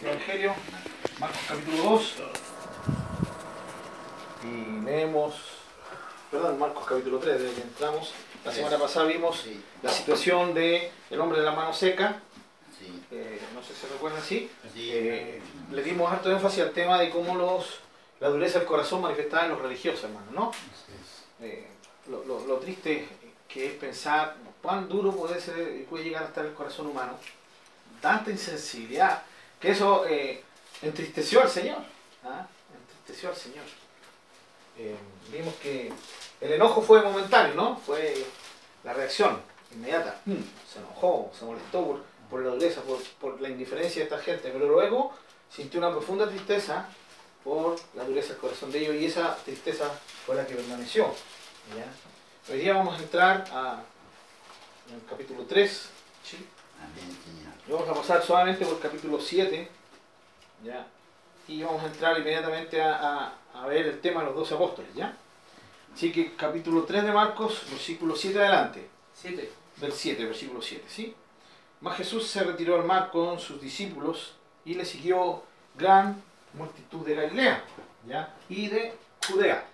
el Evangelio, Marcos capítulo 2. Y leemos, perdón, Marcos capítulo 3, desde que entramos. La semana pasada vimos Sí, la situación del el hombre de la mano seca. sí, eh, no sé si recuerdan así. sí. Eh, le dimos harto énfasis al tema de cómo los, la dureza del corazón manifestada en los religiosos, hermano, ¿no? Eh, lo, lo- lo triste que es pensar cuán duro puede ser puede llegar a estar el corazón humano, tanta insensibilidad, que eso eh, entristeció al Señor, ¿ah? entristeció al Señor. Eh, vimos que el enojo fue momentáneo, ¿no? Fue la reacción inmediata. Mm, Se enojó, se molestó por, por la dureza, por, por la indiferencia de esta gente, pero luego sintió una profunda tristeza por la dureza del corazón de ellos y esa tristeza fue la que permaneció. ¿ya? Hoy día vamos a entrar a, en el capítulo 3, ¿sí? Amén, Señor. vamos a pasar suavemente por el capítulo 7, ¿ya? y vamos a entrar inmediatamente a, a- a ver el tema de los 12 apóstoles. ¿ya? Así que capítulo 3 de Marcos, versículo 7 adelante. 7. del 7, versículo 7, ¿sí? Mas Jesús se retiró al mar con sus discípulos y le siguió gran multitud de Galilea, ¿ya? Y de Judea,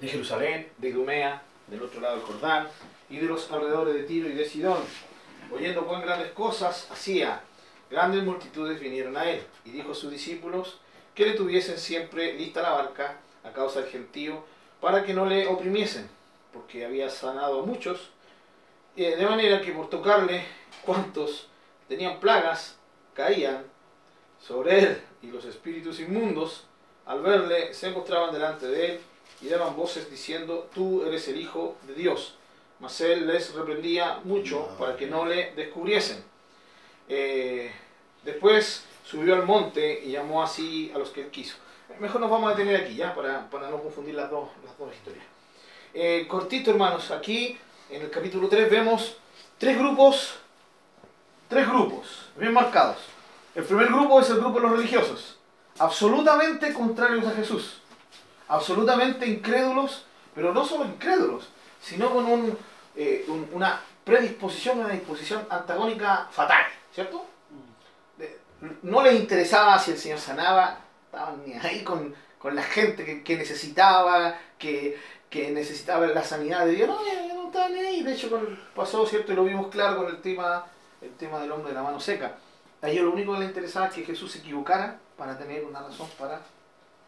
de Jerusalén, de Idumea, del otro lado del Jordán, y de los alrededores de Tiro y de Sidón. Oyendo cuán grandes cosas hacía, grandes multitudes vinieron a él, y dijo a sus discípulos que le tuviesen siempre lista la barca a causa del gentío, para que no le oprimiesen, porque había sanado a muchos, eh, de manera que por tocarle, cuantos tenían plagas caían sobre él, y los espíritus inmundos, al verle, se postraban delante de él y daban voces diciendo, tú eres el Hijo de Dios. Mas él les reprendía mucho para que no le descubriesen. Eh, después subió al monte y llamó así a los que él quiso. Mejor nos vamos a detener aquí, ya, para, para no confundir las dos, las dos historias. Eh, cortito, hermanos, aquí en el capítulo 3 vemos tres grupos, tres grupos, bien marcados. El primer grupo es el grupo de los religiosos, absolutamente contrarios a Jesús, absolutamente incrédulos, pero no solo incrédulos, sino con un, eh, un- una predisposición, una disposición antagónica fatal, ¿cierto? De- No les interesaba si el Señor sanaba, estaban ni ahí con, con la gente que, que necesitaba, que, que necesitaba la sanidad de Dios, no, no estaban ni ahí, de hecho con- pasó, ¿cierto? Y lo vimos claro con el tema, el tema del hombre de la mano seca. A ellos lo único que les interesaba es que Jesús se equivocara para tener una razón para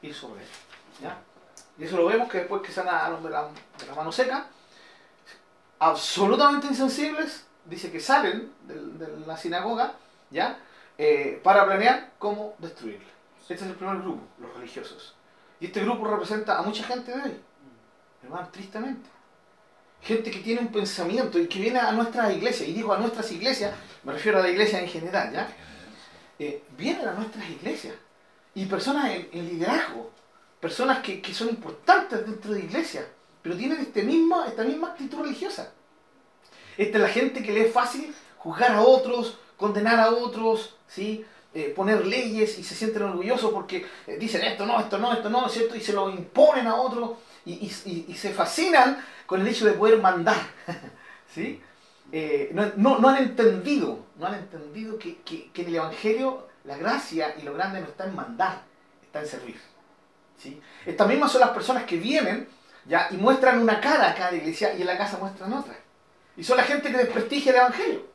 ir sobre él. ¿ya? Y eso lo vemos que después que sana al hombre de la, de la mano seca, absolutamente insensibles, dice que salen de, la sinagoga, ¿ya? Eh, para planear cómo destruirle. Este es el primer grupo, los religiosos. Y este grupo representa a mucha gente de hoy, hermano, tristemente. Gente que tiene un pensamiento y que viene a nuestras iglesias, y digo a nuestras iglesias, me refiero a la iglesia en general, ¿ya? Eh, vienen a nuestras iglesias y personas en, en liderazgo, personas que, que son importantes dentro de iglesias, pero tienen este mismo, esta misma actitud religiosa. Esta es la gente que le es fácil juzgar a otros, condenar a otros, ¿sí? Eh, poner leyes y se sienten orgullosos porque eh, dicen esto no, esto no, esto no, ¿cierto? Y se lo imponen a otros y, y- y- se fascinan con el hecho de poder mandar. ¿sí? Eh, no, no- no han entendido, no han entendido que, que- que en el Evangelio la gracia y lo grande no está en mandar, está en servir. ¿sí? Estas mismas son las personas que vienen y muestran una cara acá de la iglesia y en la casa muestran otra. Y son la gente que desprestigia el Evangelio.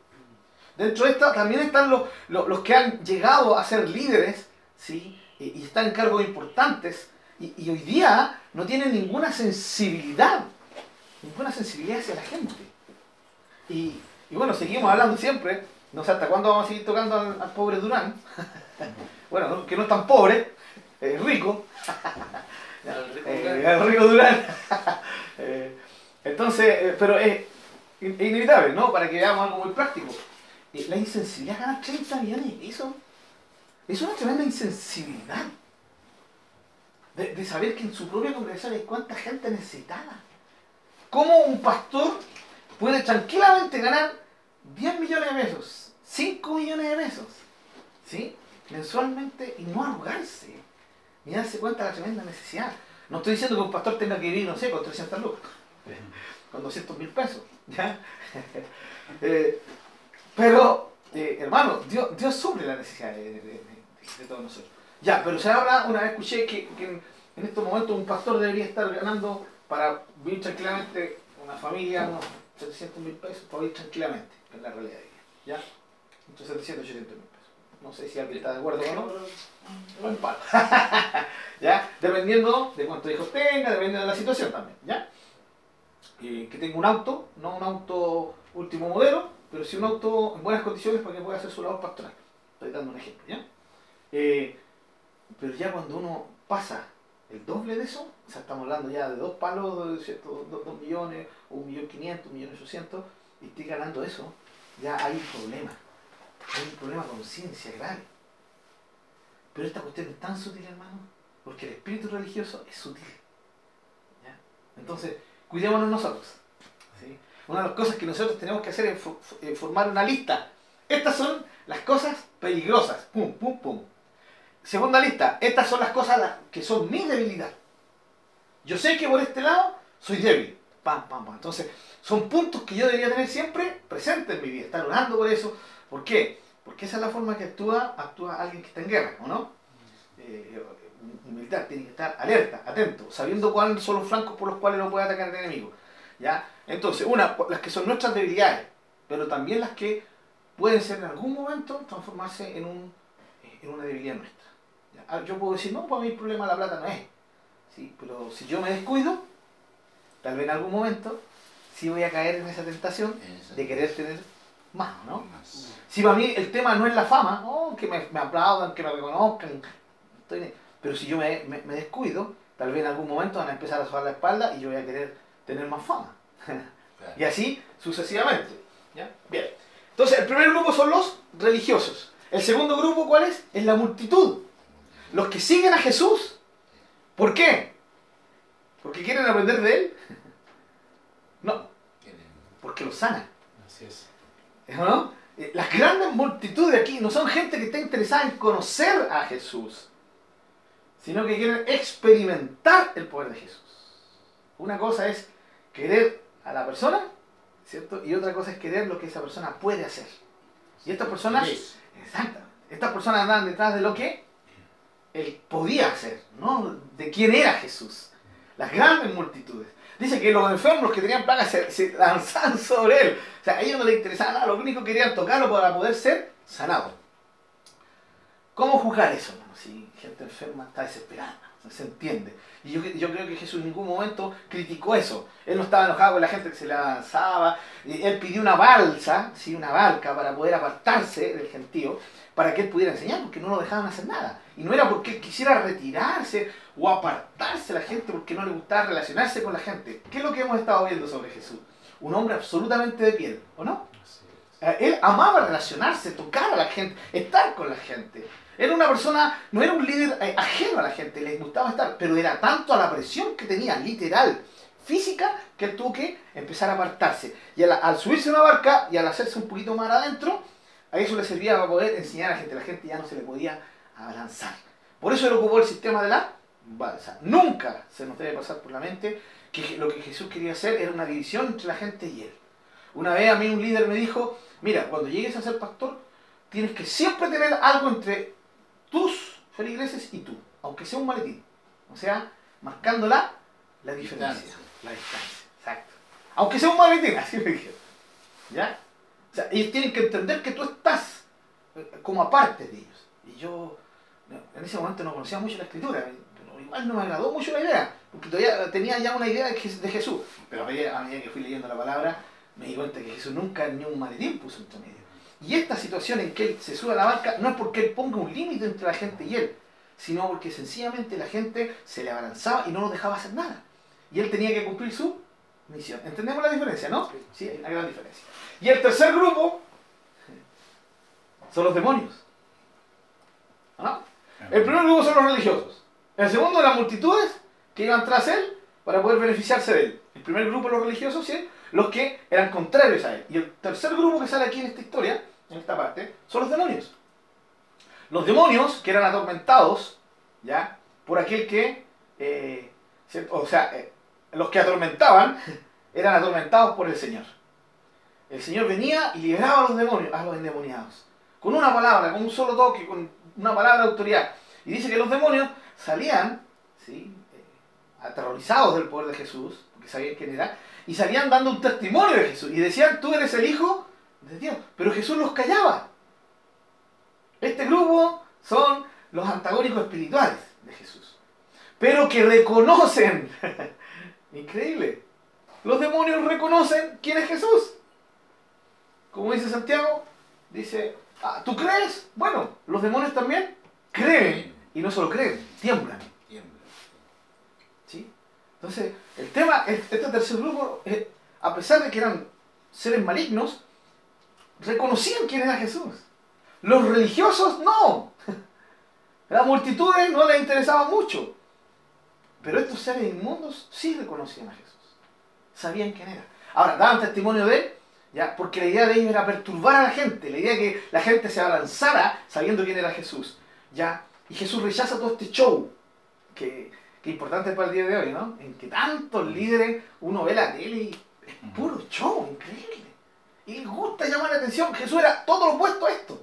Dentro de esta también están los, los, que han llegado a ser líderes ¿sí? y, están en cargos importantes y, hoy día no tienen ninguna sensibilidad, ninguna sensibilidad hacia la gente. Y, y bueno, seguimos hablando siempre, no sé hasta cuándo vamos a seguir tocando al, al pobre Durán. bueno, no- que no es tan pobre, es rico. Eh, el rico Durán. Eh, entonces, eh, pero es in- es inevitable, ¿no? Para que veamos algo muy práctico. La insensibilidad ganar 30 millones de pesos es una tremenda insensibilidad. De, de saber que en su propia congregación hay cuánta gente necesitada. ¿Cómo un pastor puede tranquilamente ganar 10 millones de pesos, 5 millones de pesos, ¿sí? mensualmente y no arrugarse? Ni darse cuenta de la tremenda necesidad. No estoy diciendo que un pastor tenga que vivir, no sé, con 300 lucas, con 200 mil pesos, ¿ya? Eh, pero eh, hermano, Dios, Dios suple la necesidad de, de- de- de todos nosotros. Ya, pero se habla, una vez escuché que, que en, en estos momentos un pastor debería estar ganando para vivir tranquilamente una familia unos 700 mil pesos, para vivir tranquilamente, es la realidad de ella. ¿Ya? Entre 700 y 800 mil pesos. No sé si alguien está de acuerdo o no. Un palo. ¿Ya? Dependiendo de cuántos hijos tenga, dependiendo de la situación también. ¿Ya? Eh, que tenga un auto, no un auto último modelo, pero sí un auto en buenas condiciones para que pueda hacer su labor pastoral. Estoy dando un ejemplo, ¿ya? Eh, pero ya cuando uno pasa el doble de eso, o sea, estamos hablando ya de dos palos, ¿cierto? Dos, dos millones, un millón quinientos, un millón ochocientos, y estoy ganando eso, ya hay un problema. Hay un problema de conciencia grave. Pero esta cuestión es tan sutil, hermano, porque el espíritu religioso es sutil. Entonces, cuidémonos nosotros. Una de las cosas que nosotros tenemos que hacer es eh, formar una lista. Estas son las cosas peligrosas. Pum, pum, pum. Segunda lista. Estas son las cosas que son mi debilidad. Yo sé que por este lado soy débil. Pam, pam, pam. Entonces, son puntos que yo debería tener siempre presentes en mi vida. Estar orando por eso. ¿Por qué? Porque esa es la forma que actúa, actúa alguien que está en guerra, ¿o no? Eh, un militar tiene que estar alerta, atento, sabiendo cuáles son los flancos por los cuales no puede atacar el enemigo. ¿ya? Entonces, una, las que son nuestras debilidades, pero también las que pueden ser en algún momento transformarse en, un, en una debilidad nuestra. ¿ya? Ah, Yo puedo decir, no, pues a mí el problema la plata no es. ¿sí? Pero si yo me descuido, tal vez en algún momento sí voy a caer en esa tentación de querer tener más, ¿no? Más. Si para mí el tema no es la fama, oh, que me, me aplaudan, que me reconozcan, estoy pero si yo me, me- me descuido, tal vez en algún momento van a empezar a sobar la espalda y yo voy a querer tener más fama. Y así sucesivamente. ¿ya? Bien. Entonces, el primer grupo son los religiosos. El segundo grupo, ¿cuál es? Es la multitud. Los que siguen a Jesús. ¿Por qué? ¿Porque quieren aprender de Él? No, porque lo sana. Así es. ¿No? Eh, Las grandes multitudes aquí no son gente que está interesada en conocer a Jesús, sino que quieren experimentar el poder de Jesús. Una cosa es querer a la persona, ¿cierto? Y otra cosa es querer lo que esa persona puede hacer. Y estas personas, estas personas andan detrás de lo que él podía hacer, ¿no? De quién era Jesús. Las grandes multitudes. Dice que los enfermos, que tenían plagas, se, se lanzaban sobre él. O sea, a ellos no les interesaba nada, lo único que querían tocarlo para poder ser sanado. ¿Cómo juzgar eso? Si gente enferma está desesperada, se entiende. Y yo, yo creo que Jesús en ningún momento criticó eso. Él no estaba enojado con la gente que se le avanzaba. Él pidió una balsa, ¿sí? una barca, para poder apartarse del gentío, para que él pudiera enseñar, porque no lo dejaban hacer nada. Y no era porque él quisiera retirarse o apartarse de la gente porque no le gustaba relacionarse con la gente. ¿Qué es lo que hemos estado viendo sobre Jesús? Un hombre absolutamente de piel, ¿o no? Eh, Él amaba relacionarse, tocar a la gente, estar con la gente. Era una persona, no era un líder eh, ajeno a la gente, le gustaba estar, pero era tanto a la presión que tenía, literal, física, que él tuvo que empezar a apartarse. Y al, al subirse a una barca y al hacerse un poquito más adentro, a eso le servía para poder enseñar a la gente. La gente ya no se le podía abalanzar. Por eso él ocupó el sistema de la balsa. Nunca se nos debe pasar por la mente que lo que Jesús quería hacer era una división entre la gente y él. Una vez a mí un líder me dijo, mira, cuando llegues a ser pastor, tienes que siempre tener algo entre tus feligreses y tú, aunque sea un maletín. O sea, marcando la, la diferencia. Distancia. La distancia, exacto. Aunque sea un maletín, así me dijeron. ¿Ya? O sea, ellos tienen que entender que tú estás eh, como aparte de ellos. Y yo en ese momento no conocía mucho la escritura, pero igual no me agradó mucho la idea, porque todavía tenía ya una idea de, de Jesús. Pero a medida, a medida que fui leyendo la palabra, me di cuenta que Jesús nunca ni un maletín puso entre medio. Y esta situación en que él se sube a la barca no es porque él ponga un límite entre la gente y él, sino porque sencillamente la gente se le abalanzaba y no lo dejaba hacer nada. Y él tenía que cumplir su misión. ¿Entendemos la diferencia, no? Sí, hay una gran diferencia. Y el tercer grupo son los demonios. ¿Ah? El primer grupo son los religiosos. El segundo, las multitudes que iban tras él para poder beneficiarse de él. El primer grupo, los religiosos, ¿sí? los que eran contrarios a él. Y el tercer grupo que sale aquí en esta historia, en esta parte, son los demonios. Los demonios que eran atormentados, ¿ya? Por aquel que, eh, o sea, eh, los que atormentaban eran atormentados por el Señor. el Señor venía y liberaba a los demonios, a los endemoniados. Con una palabra, con un solo toque, con una palabra de autoridad. Y dice que los demonios salían, ¿sí? Eh, aterrorizados del poder de Jesús, porque sabían quién era, y salían dando un testimonio de Jesús. Y decían, tú eres el Hijo de Dios. Pero Jesús los callaba. Este grupo son los antagónicos espirituales de Jesús. Pero que reconocen, increíble, los demonios reconocen quién es Jesús. Como dice Santiago, dice, ah, ¿tú crees? Bueno, los demonios también creen. Y no solo creen, tiemblan. Tiembla. ¿sí? Entonces, el tema, este tercer grupo, eh, a pesar de que eran seres malignos, reconocían quién era Jesús. Los religiosos no. Las multitudes no les interesaba mucho. Pero estos seres inmundos sí reconocían a Jesús. Sabían quién era. Ahora, daban testimonio de él, ¿ya? porque la idea de ellos era perturbar a la gente. La idea de que la gente se abalanzara sabiendo quién era Jesús. ¿ya? Y Jesús rechaza todo este show. Que, que importante para el día de hoy, ¿no? En que tantos líderes, uno ve la tele y es puro show, increíble. Y les gusta llamar la atención. Jesús era todo lo opuesto a esto.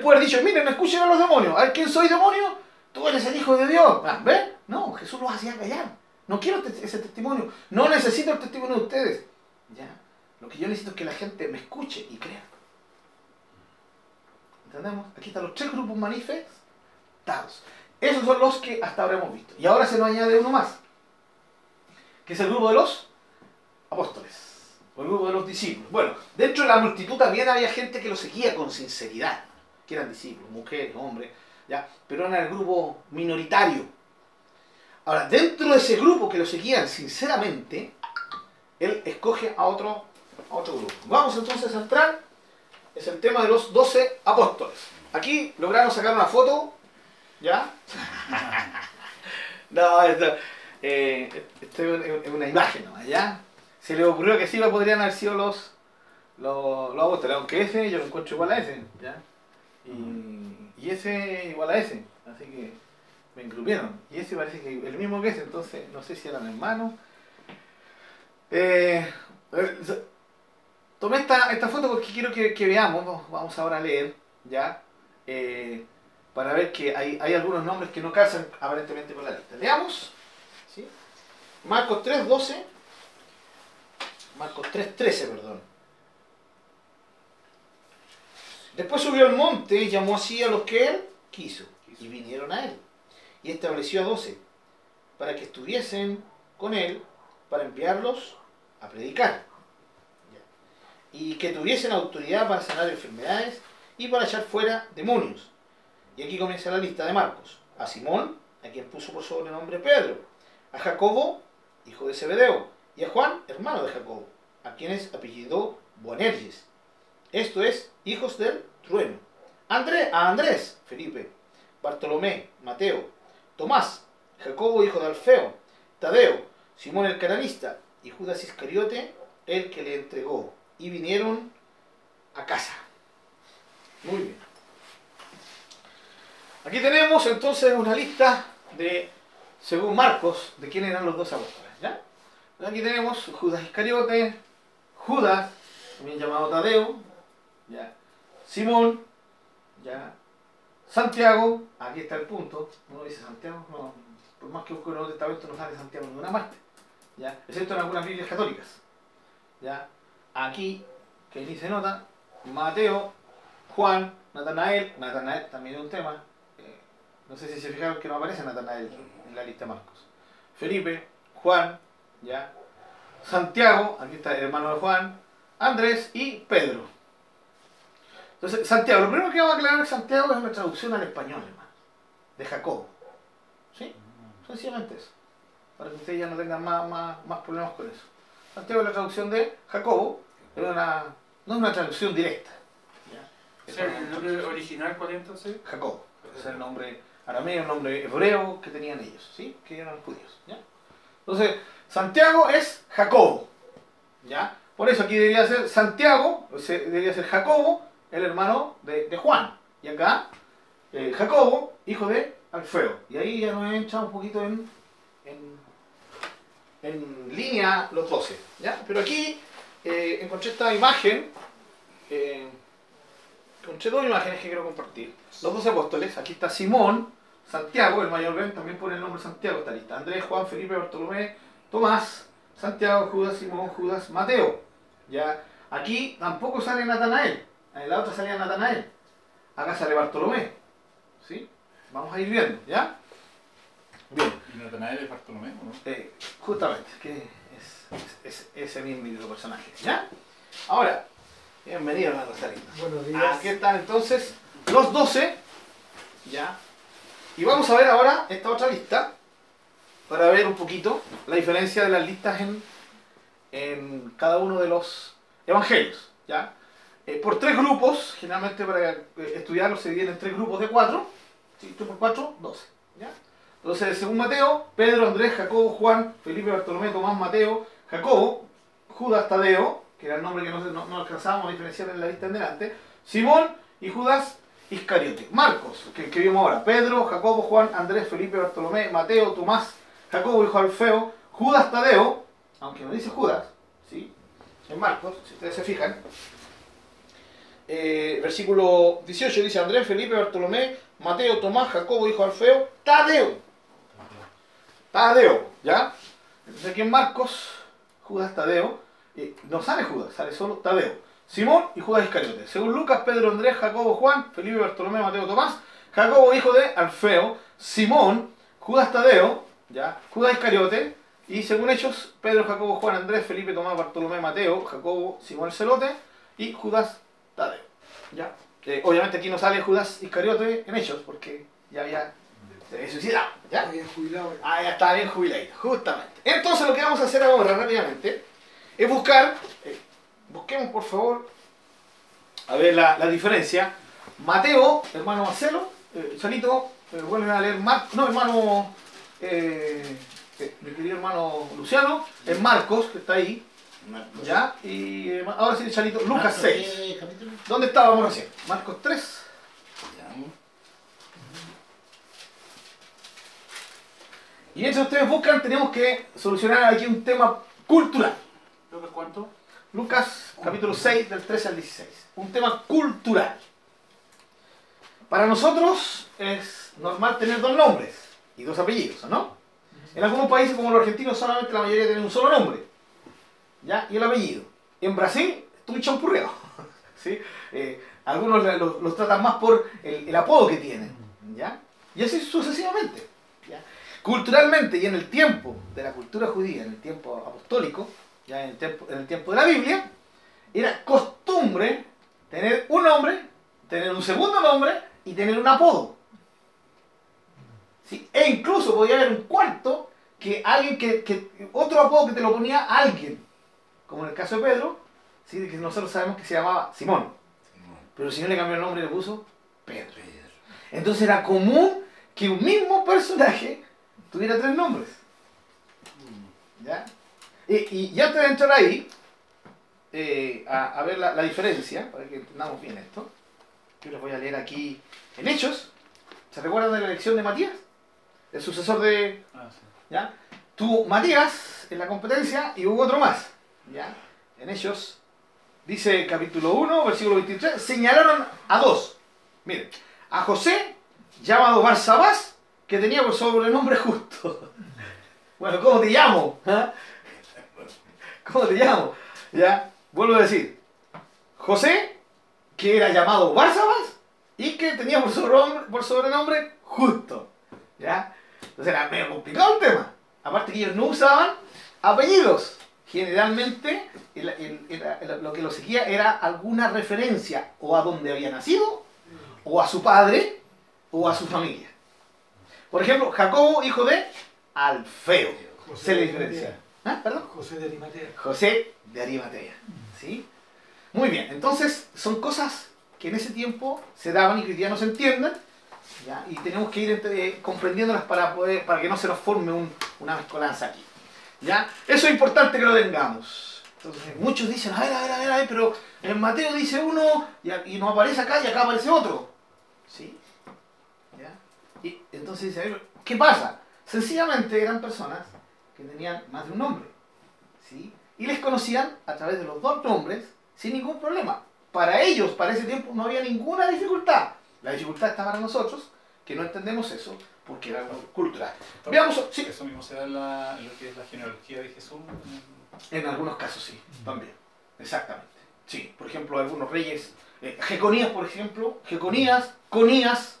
Puede haber dicho, miren, escuchen a los demonios. A ver, ¿quién soy demonio? Tú eres el Hijo de Dios. ¿Ven? No, Jesús los hacía callar. No quiero te- ese testimonio. No necesito el testimonio de ustedes. Ya. Lo que yo necesito es que la gente me escuche y crea. ¿Entendemos? Aquí están los tres grupos manifestados. Esos son los que hasta ahora hemos visto. Y ahora se nos añade uno más. Que es el grupo de los apóstoles. O el grupo de los discípulos. Bueno, dentro de la multitud también había gente que lo seguía con sinceridad. Que eran discípulos, mujeres, hombres. ¿ya? Pero eran el grupo minoritario. Ahora, dentro de ese grupo que lo seguían sinceramente, él escoge a otro, otro grupo. Vamos entonces a entrar. Es el tema de los doce apóstoles. Aquí lograron sacar una foto. ¿Ya? no, esto, eh, esto es una imagen nomás, ¿ya? Se le ocurrió que sí lo podrían haber sido los, los, los apóstoles, aunque ese yo lo encuentro igual a ese, ¿ya? Y, y ese igual a ese, así que me engrupieron. Y ese parece que el mismo que ese, entonces no sé si eran hermanos. Eh, tomé esta, esta foto porque quiero que, veamos, vamos- ahora a leer, ¿ya? Eh, para ver que hay, hay algunos nombres que no calzan aparentemente con la lista. Leamos, ¿sí? Marcos 3, 12. Marcos 3, 13, perdón. Después subió al monte y llamó así a los que él quiso, y vinieron a él. Y estableció a doce, para que estuviesen con él, para enviarlos a predicar. Y que tuviesen autoridad para sanar enfermedades y para echar fuera demonios. Y aquí comienza la lista de Marcos. A Simón, a quien puso por sobrenombre Pedro. A Jacobo, hijo de Zebedeo. Y a Juan, hermano de Jacobo, a quienes apellidó Boanerges. Esto es, hijos del trueno. André, a Andrés, Felipe, Bartolomé, Mateo, Tomás, Jacobo, hijo de Alfeo, Tadeo, Simón el cananista y Judas Iscariote, el que le entregó. Y vinieron a casa. Muy bien. Aquí tenemos entonces una lista de, según Marcos, de quién eran los dos apóstoles. ¿ya? Aquí tenemos Judas Iscariote, Judas, también llamado Tadeo, ¿ya? Simón, ¿ya? Santiago, aquí está el punto, uno dice Santiago, no, por más que en el Nuevo Testamento no sale Santiago ninguna parte, ¿ya? excepto en algunas Biblias católicas. ¿ya? Aquí, que ni se nota, Mateo, Juan, Natanael, Natanael también es un tema, eh, no sé si se fijaron que no aparece Natanael en la lista de Marcos. Felipe, Juan, ¿ya? Santiago, aquí está el hermano de Juan, Andrés y Pedro. Entonces, Santiago, lo primero que vamos a aclarar es Santiago es una traducción al español, hermano, de Jacobo. ¿Sí? Sencillamente eso. Para que ustedes ya no tengan más, más, más problemas con eso. Santiago es la traducción de Jacobo, es una, no es una traducción directa. ¿ya? O sea, ¿El nombre original cuál es entonces? Jacobo. Es el nombre arameo, el nombre hebreo que tenían ellos, ¿sí? Que eran judíos, ¿ya? Entonces, Santiago es Jacobo, ¿ya? Por eso aquí debería ser Santiago, o sea, debería ser Jacobo, el hermano de, de Juan. Y acá, eh, Jacobo, hijo de Alfeo. Y ahí ya nos entra un poquito en, en, en línea los doce, ¿ya? Pero aquí eh, encontré esta imagen. eh, encontré dos imágenes que quiero compartir. Los dos apóstoles. Aquí está Simón, Santiago, el mayor Ben, también pone el nombre Santiago esta lista. Andrés, Juan, Felipe, Bartolomé, Tomás, Santiago, Judas, Simón, Judas, Mateo. Ya. Aquí tampoco sale Natanael. En la otra salía Natanael. Acá sale Bartolomé. ¿Sí? Vamos a ir viendo, ¿ya? Bien. ¿Y Natanael es Bartolomé no? Eh, justamente, que es, es- es ese mismo personaje. ¿Ya? Ahora, bienvenido a la Rosalinda. Buenos días. Aquí están entonces los 12. ¿Ya? Y vamos a ver ahora esta otra lista para ver un poquito la diferencia de las listas en, en cada uno de los evangelios. ¿Ya? Eh, por tres grupos, generalmente para eh, estudiarlos se dividen en tres grupos de cuatro. ¿sí? 3 por 4, 12. ¿ya? Entonces, según Mateo, Pedro, Andrés, Jacobo, Juan, Felipe, Bartolomé, Tomás, Mateo, Jacobo, Judas, Tadeo, que era el nombre que no, alcanzábamos a diferenciar en la lista en delante, Simón y Judas Iscariote. Marcos, que, que vimos ahora, Pedro, Jacobo, Juan, Andrés, Felipe, Bartolomé, Mateo, Tomás, Jacobo, hijo de Alfeo, Judas, Tadeo, aunque no dice Judas, ¿sí? en Marcos, si ustedes se fijan, eh, versículo 18 dice Andrés, Felipe, Bartolomé, Mateo, Tomás, Jacobo, hijo de Alfeo, Tadeo. Tadeo, ¿ya? Entonces aquí en Marcos, Judas, Tadeo, eh, no sale Judas, sale solo Tadeo. Simón y Judas Iscariote. Según Lucas, Pedro, Andrés, Jacobo, Juan, Felipe, Bartolomé, Mateo, Tomás, Jacobo, hijo de Alfeo, Simón, Judas, Tadeo, ¿ya? Judas Iscariote, y según Hechos, Pedro, Jacobo, Juan, Andrés, Felipe, Tomás, Bartolomé, Mateo, Jacobo, Simón el Celote y Judas Tadeo. ¿Ya? Eh, obviamente aquí no sale Judas Iscariote en Hechos, porque ya había se había suicidado. ¿ya? Había jubilado. Ah, ya está bien jubilado, justamente. Entonces lo que vamos a hacer ahora rápidamente es buscar, eh, busquemos por favor, a ver la, la diferencia. Mateo, hermano Marcelo, eh, Salito, eh, vuelven a leer Mar no, hermano, eh, eh, mi querido hermano Luciano, es Marcos, que está ahí, Marcos. ¿ya? Y ahora sí, Salito, Lucas Marcos, 6. ¿qué capítulo? ¿Dónde estábamos recién? Marcos 3. Ya. Y mientras ustedes buscan, tenemos que solucionar aquí un tema cultural. ¿Lucas cuánto? Lucas capítulo 6 del 13 al 16. Un tema cultural. Para nosotros es normal tener dos nombres y dos apellidos, ¿o no? En algunos países como los argentinos solamente la mayoría tiene un solo nombre. ¿Ya? Y el apellido. En Brasil es muy champurreado. ¿sí? Eh, algunos los tratan más por el, el apodo que tienen. ¿Ya? Y así sucesivamente. ¿ya? Culturalmente y en el tiempo de la cultura judía, en el tiempo apostólico, ya en el tiempo, en el tiempo de la Biblia, era costumbre tener un nombre, tener un segundo nombre y tener un apodo. ¿Sí? E incluso podía haber un cuarto que alguien que, que- otro apodo que te lo ponía alguien, como en el caso de Pedro, ¿sí? que nosotros sabemos que se llamaba Simón, pero el Señor le cambió el nombre y le puso Pedro. Pedro. Entonces era común que un mismo personaje tuviera tres nombres. ¿Ya? Y, y- y antes de entrar ahí, eh, a, a ver la, la diferencia, para que entendamos bien esto, yo les voy a leer aquí en Hechos. ¿Se recuerdan de la elección de Matías? El sucesor de, Ah, sí. ¿ya? Tuvo Matías en la competencia y hubo otro más, ¿ya? En Hechos, dice capítulo 1, versículo 23, señalaron a dos. Miren, a José, llamado Barsabás, que tenía por sobrenombre justo. Bueno, ¿cómo te llamo? ¿Ah? ¿Cómo te llamo? ¿Ya? Vuelvo a decir, José, que era llamado Barsabás y que tenía por sobrenombre, por sobrenombre justo. ¿Ya? Entonces era medio complicado el tema. Aparte que ellos no usaban apellidos. Generalmente lo que lo seguía era alguna referencia o a dónde había nacido, o a su padre, o a su familia. Por ejemplo, Jacobo, hijo de Alfeo. José Se le de diferencia. ¿Ah? ¿Perdón? José de Arimatea. José de Arimatea. ¿Sí? Muy bien, entonces son cosas que en ese tiempo se daban y que día no se entienden. ¿ya? Y tenemos que ir entre- comprendiéndolas para, poder, para que no se nos forme un- una mezcolanza aquí. ¿ya? Eso es importante que lo tengamos. Entonces, muchos dicen, a ver, a ver, a ver, a ver, pero en Mateo dice uno y, y no aparece acá y acá aparece otro. ¿Sí? Y entonces dice, ¿qué pasa? Sencillamente eran personas que tenían más de un nombre. ¿sí? y les conocían a través de los dos nombres sin ningún problema. Para ellos, para ese tiempo, no había ninguna dificultad. La dificultad está para nosotros, que no entendemos eso, porque era algo cultural. Veamos, sí, Eso mismo se da en, la- en lo que es la genealogía de Jesús. en algunos casos sí, también. Exactamente. Sí, por ejemplo, algunos reyes, eh, Jeconías, por ejemplo, Jeconías, Conías.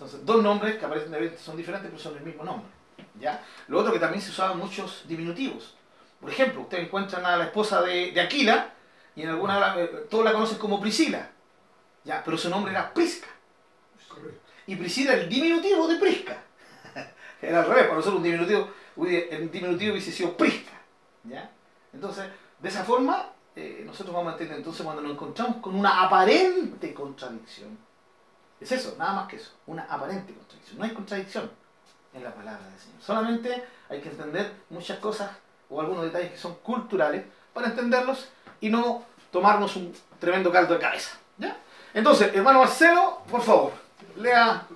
Entonces, dos nombres que aparecen de son diferentes, pero son el mismo nombre. ¿ya? Lo otro que también se usaban muchos diminutivos. Por ejemplo, ustedes encuentran a la esposa de, de Aquila y en alguna eh, todos la conocen como Priscila. ¿ya? Pero su nombre era Prisca. Y Priscila el diminutivo de Prisca. Era al revés, para nosotros un diminutivo, el diminutivo hubiese sido Prisca. ¿ya? Entonces, de esa forma, eh, nosotros vamos a entender entonces cuando nos encontramos con una aparente contradicción. Es eso, nada más que eso, una aparente contradicción. No hay contradicción en la palabra del Señor. Solamente hay que entender muchas cosas o algunos detalles que son culturales para entenderlos y no tomarnos un tremendo caldo de cabeza. ¿ya? Entonces, hermano Marcelo, por favor, lea.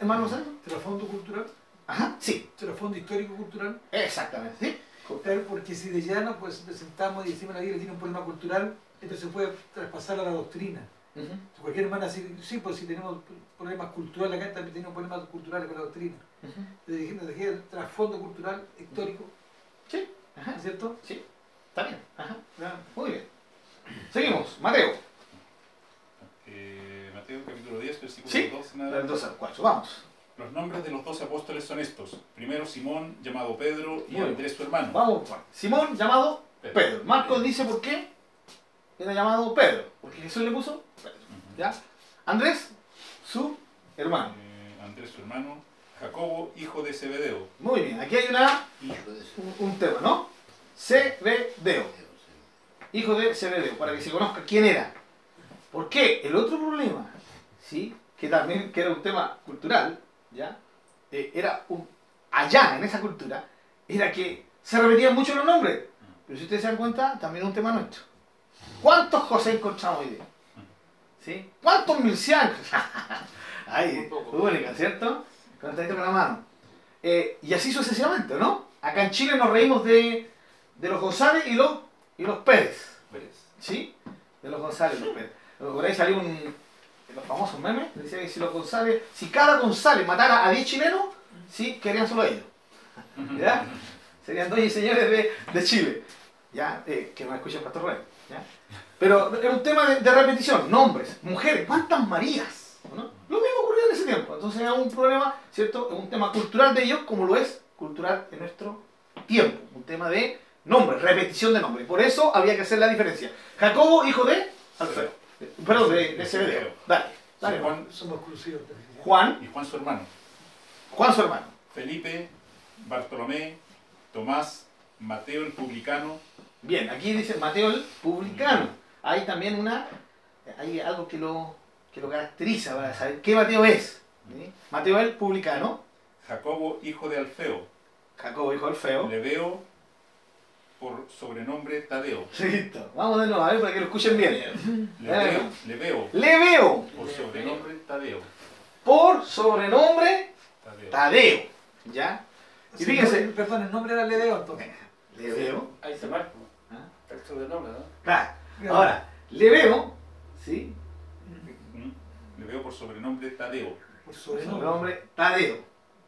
Hermano Marcelo. Trasfondo cultural, Ajá, sí, trasfondo histórico-cultural. exactamente. ¿sí? Claro, porque si de llano pues presentamos y decimos la Biblia tiene un problema cultural, esto se puede traspasar a la doctrina. Ujú. Cualquier hermana, sí, sí, pues si tenemos problemas culturales acá, también tenemos problemas culturales con la doctrina. Ujú. Le dije, nos dejé el trasfondo cultural, histórico, Sí, ajá, ¿no es cierto? sí, está bien. Ajá, muy bien. Seguimos, Mateo. Eh, Mateo capítulo 10, versículo Sí, 12 en del adelante. 2 al 4, vamos. Los nombres de los doce apóstoles son estos. Primero Simón, llamado Pedro, y Muy bien. Andrés su hermano. Vamos, Juan. Simón, llamado Pedro. Marcos dice por qué era llamado Pedro. Porque Jesús le puso Pedro. ¿Ya? Andrés, su hermano. Eh, Andrés su hermano. Jacobo, hijo de Zebedeo. Muy bien, aquí hay una, un tema, ¿no? Zebedeo. hijo de Zebedeo, para que se conozca quién era. ¿Por qué? El otro problema, ¿sí? que también que era un tema cultural, ¿ya? Eh, era un, allá en esa cultura, era que se repetían mucho los nombres. Pero si ustedes se dan cuenta, también es un tema nuestro. ¿Cuántos José encontramos hoy día? ¿Sí? ¿Cuántos Milcianos? Ay, única, ¿cierto? Contadito con la mano. Eh, y así sucesivamente, ¿no? Acá en Chile nos reímos de, de los González y los, y los Pérez. Pérez. ¿Sí? De los González y los Pérez. Por ahí salió un, de los famosos memes, decía que si los González, si cada González matara a 10 chilenos, sí, querían solo ellos. ¿Ya? Serían dueños y señores de, de Chile. ¿Ya? Eh, que no escucha el Pastor Rey. ¿Ya? Pero es un tema de, de repetición, nombres, mujeres, ¿cuántas Marías? ¿no? Lo mismo ocurrió en ese tiempo. Entonces es un problema, ¿cierto? Es un tema cultural de ellos como lo es cultural en nuestro tiempo. Un tema de nombres, repetición de nombres. Por eso había que hacer la diferencia. Jacobo, hijo de Alfeo. Eh, Perdón, de, de. Dale, dale. Juan Somos exclusivos. Juan, y Juan su hermano. Juan su hermano. Felipe, Bartolomé, Tomás, Mateo el publicano, Bien, aquí dice Mateo el publicano. Hay también una, hay algo que lo, que lo caracteriza para saber qué Mateo es. ¿sí? Mateo el publicano, Jacobo, hijo de Alfeo, Jacobo hijo del feo. Leveo, por sobrenombre Tadeo. Listo, vamos de nuevo, a ver para que lo escuchen bien. Leveo, Leveo, Le veo por sobrenombre Tadeo. por sobrenombre Tadeo. Tadeo. ¿Ya? Y Sí, fíjense. no, perdón, el nombre era Ledeo entonces. Le veo. Ahí está Marco. Sobrenombre, ¿no? Claro. Ahora, le veo, ¿sí? ¿Mm? Leveo por sobrenombre Tadeo. Por sobrenombre. sobrenombre Tadeo.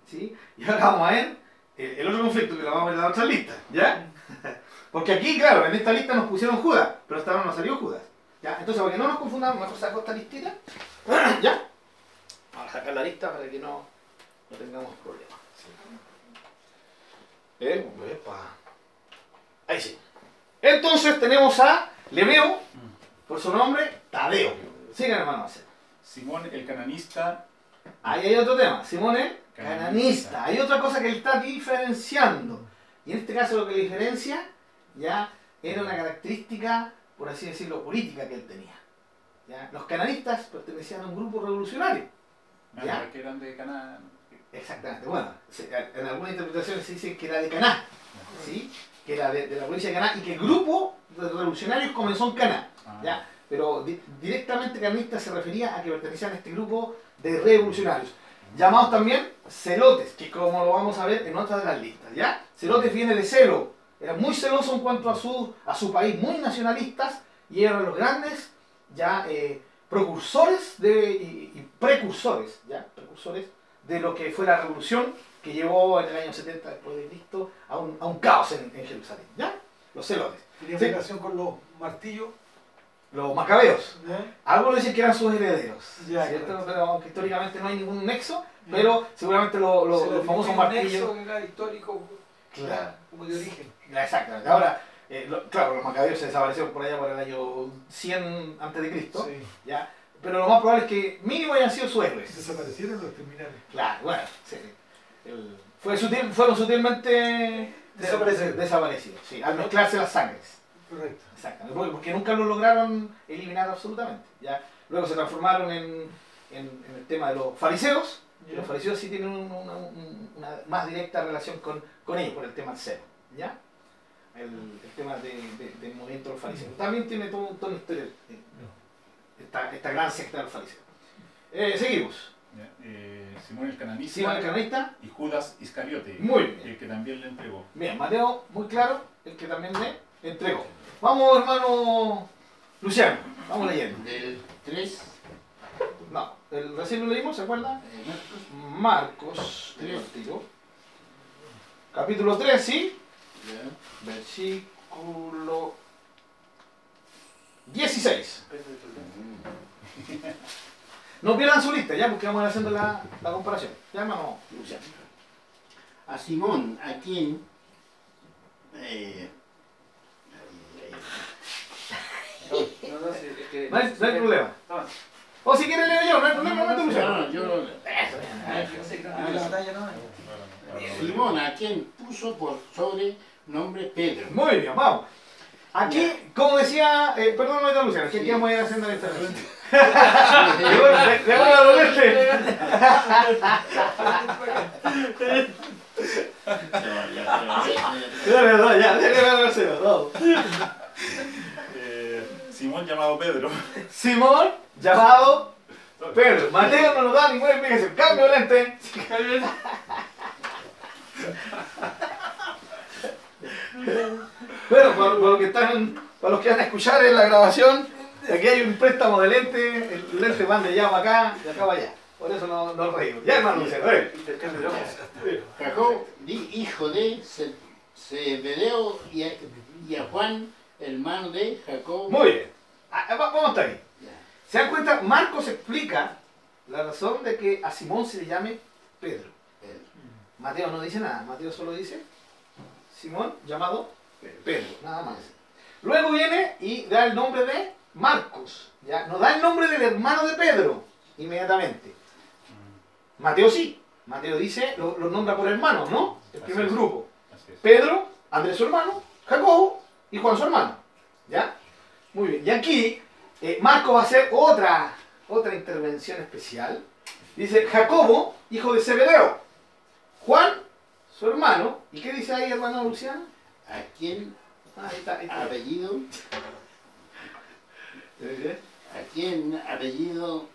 ¿Sí? Y ahora vamos a ver el, el otro conflicto que lo vamos a ver en la otra lista. ¿Ya? Porque aquí, claro, en esta lista nos pusieron Judas, pero hasta ahora no salió Judas. ¿Ya? Entonces, para que no nos confundamos, mejor saco esta listita. ¿Ya? Vamos a sacar la lista para que no, no tengamos problemas. Eh, epa. Ahí sí. Entonces tenemos a Leveo, por su nombre, Tadeo. Sigan, hermano. Simón el cananista, Ahí hay otro tema. Simón es cananista. Cananista. Hay otra cosa que él está diferenciando. Y en este caso lo que le diferencia ya era una característica, por así decirlo, política que él tenía. ¿ya? Los cananistas pertenecían a un grupo revolucionario. ah, ¿Ya? que eran de Canaán. Exactamente. Bueno, en algunas interpretaciones se dice que era de Caná. ¿sí? Que era de, de la provincia de Caná y que el grupo de revolucionarios comenzó en Caná. Ah, ¿ya? Pero di- directamente cananista se refería a que pertenecían a este grupo de revolucionarios, llamados también celotes, que como lo vamos a ver en otra de las listas, ¿ya? Celotes viene de celo, eran muy celosos en cuanto a su, a su país, muy nacionalistas, y eran los grandes ya eh, precursores de, y, y precursores, ya, precursores de lo que fue la revolución que llevó en el año 70 después de Cristo a un, a un caos en, en Jerusalén, ¿ya? Los celotes. Tenía Sí. relación con los martillos. Los macabeos. ¿eh? Algunos dicen que eran sus herederos, Ya, ¿cierto? claro. Pero aunque históricamente no hay ningún nexo, pero seguramente lo- los famosos atribuye un martillos... nexo era histórico, Claro. como de origen. Exactamente. Ahora, eh, lo- claro, los macabeos se desaparecieron por allá por el año 100 antes de Cristo, Sí. ¿ya? Pero lo más probable es que mínimo hayan sido sus héroes. Desaparecieron los terminales. Claro, bueno, sí. El- fue sutil- fueron sutilmente Desaparecidos. de- desaparecidos, sí, al mezclarse las sangres. Correcto. Exactamente, porque, nunca lo lograron eliminar absolutamente. ¿ya? Luego se transformaron en, en- en el tema de los fariseos, y los fariseos sí tienen un- una, un- una más directa relación con, con ellos, por el tema del cero. ¿ya? El, el tema de, de- del movimiento de los fariseos. También tiene todo, toda una historia, eh, esta, esta gran secta de los fariseos. Eh, seguimos. Eh, Simón el cananista Simón el canonista, y Judas Iscariote, muy bien. el que también le entregó. Bien, Mateo, muy claro, el que también le entregó. Vamos, hermano Luciano, vamos leyendo. Del 3, No, el, recién lo leímos, ¿se acuerdan? eh, Marcos, capítulo 3, ¿sí? Versículo 16. No pierdan su lista, ya, porque vamos a ir haciendo la, la comparación. Ya, hermano Luciano. A Simón, a quien eh, No, no, sí, es que- No hay, no hay problema. O si quiere leo yo, no hay problema, no, no, Luciano. no, yo lo- yo sé que no- la batalla no. Simón, a quien puso por sobre nombre Pedro. Muy bien, vamos. Aquí, como decía, eh, perdón, no Luciano, que aquí vamos a ir haciendo la intervención. Le voy a dolerte. Ya, ya, ya. Eh, Simón llamado Pedro. Simón, llamado Pedro. Mateo no nos da ninguna explicación. Cambio de lente. Bueno, para, para los que están, para los que van a escuchar en la grabación, aquí hay un préstamo de lente, el lente van de allá para acá, de acá para allá. Por eso no, no reímos. Ya hermano de ojos. Jacob, di- hijo de Zebedeo y a, y a Juan, hermano de Jacob. Muy bien. Ah, va- Vamos hasta ahí. ¿Se dan cuenta? Marcos explica la razón de que a Simón se le llame Pedro. Pedro. Mateo no dice nada, Mateo solo dice Simón llamado Pedro, nada más. Luego viene y da el nombre de Marcos, ¿ya? No da el nombre del hermano de Pedro inmediatamente. Mateo sí, Mateo dice, lo, lo nombra por hermanos, ¿no? El primer es. grupo. Pedro, Andrés su hermano, Jacobo y Juan su hermano. ¿Ya? Muy bien. Y aquí eh, Marco va a hacer otra, otra intervención especial. Dice Jacobo, hijo de Zebedeo. Juan, su hermano. ¿Y qué dice ahí, hermano Luciano? A quien Ah, ahí está. Ahí está. apellido, a quien apellido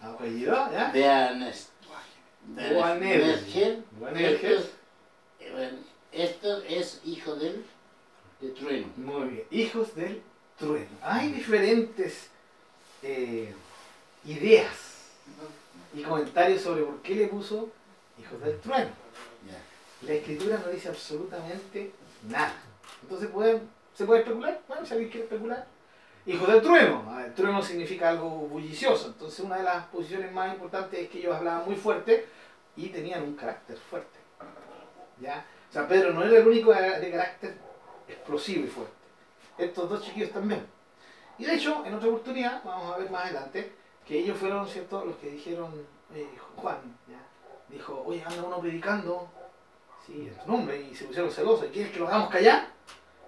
Apellido, ¿ya? de Anes- de. Esto, eh, esto es hijo del de trueno. Muy bien. Hijos del trueno. Hay diferentes eh, ideas y comentarios sobre por qué le puso hijos del trueno. La escritura no dice absolutamente nada. Entonces pueden, se puede especular. Bueno, si alguien quiere especular. Hijo del trueno. Ah, El trueno significa algo bullicioso. Entonces una de las posiciones más importantes es que ellos hablaban muy fuerte y tenían un carácter fuerte. ¿Ya? O sea, Pedro no era el único de, carácter explosivo y fuerte. Estos dos chiquillos también. Y de hecho, en otra oportunidad, vamos a ver más adelante, que ellos fueron, ¿cierto?, los que dijeron, eh, Juan, dijo, oye, anda uno predicando, sí, en y se pusieron celosos, ¿y quieres que lo hagamos callar?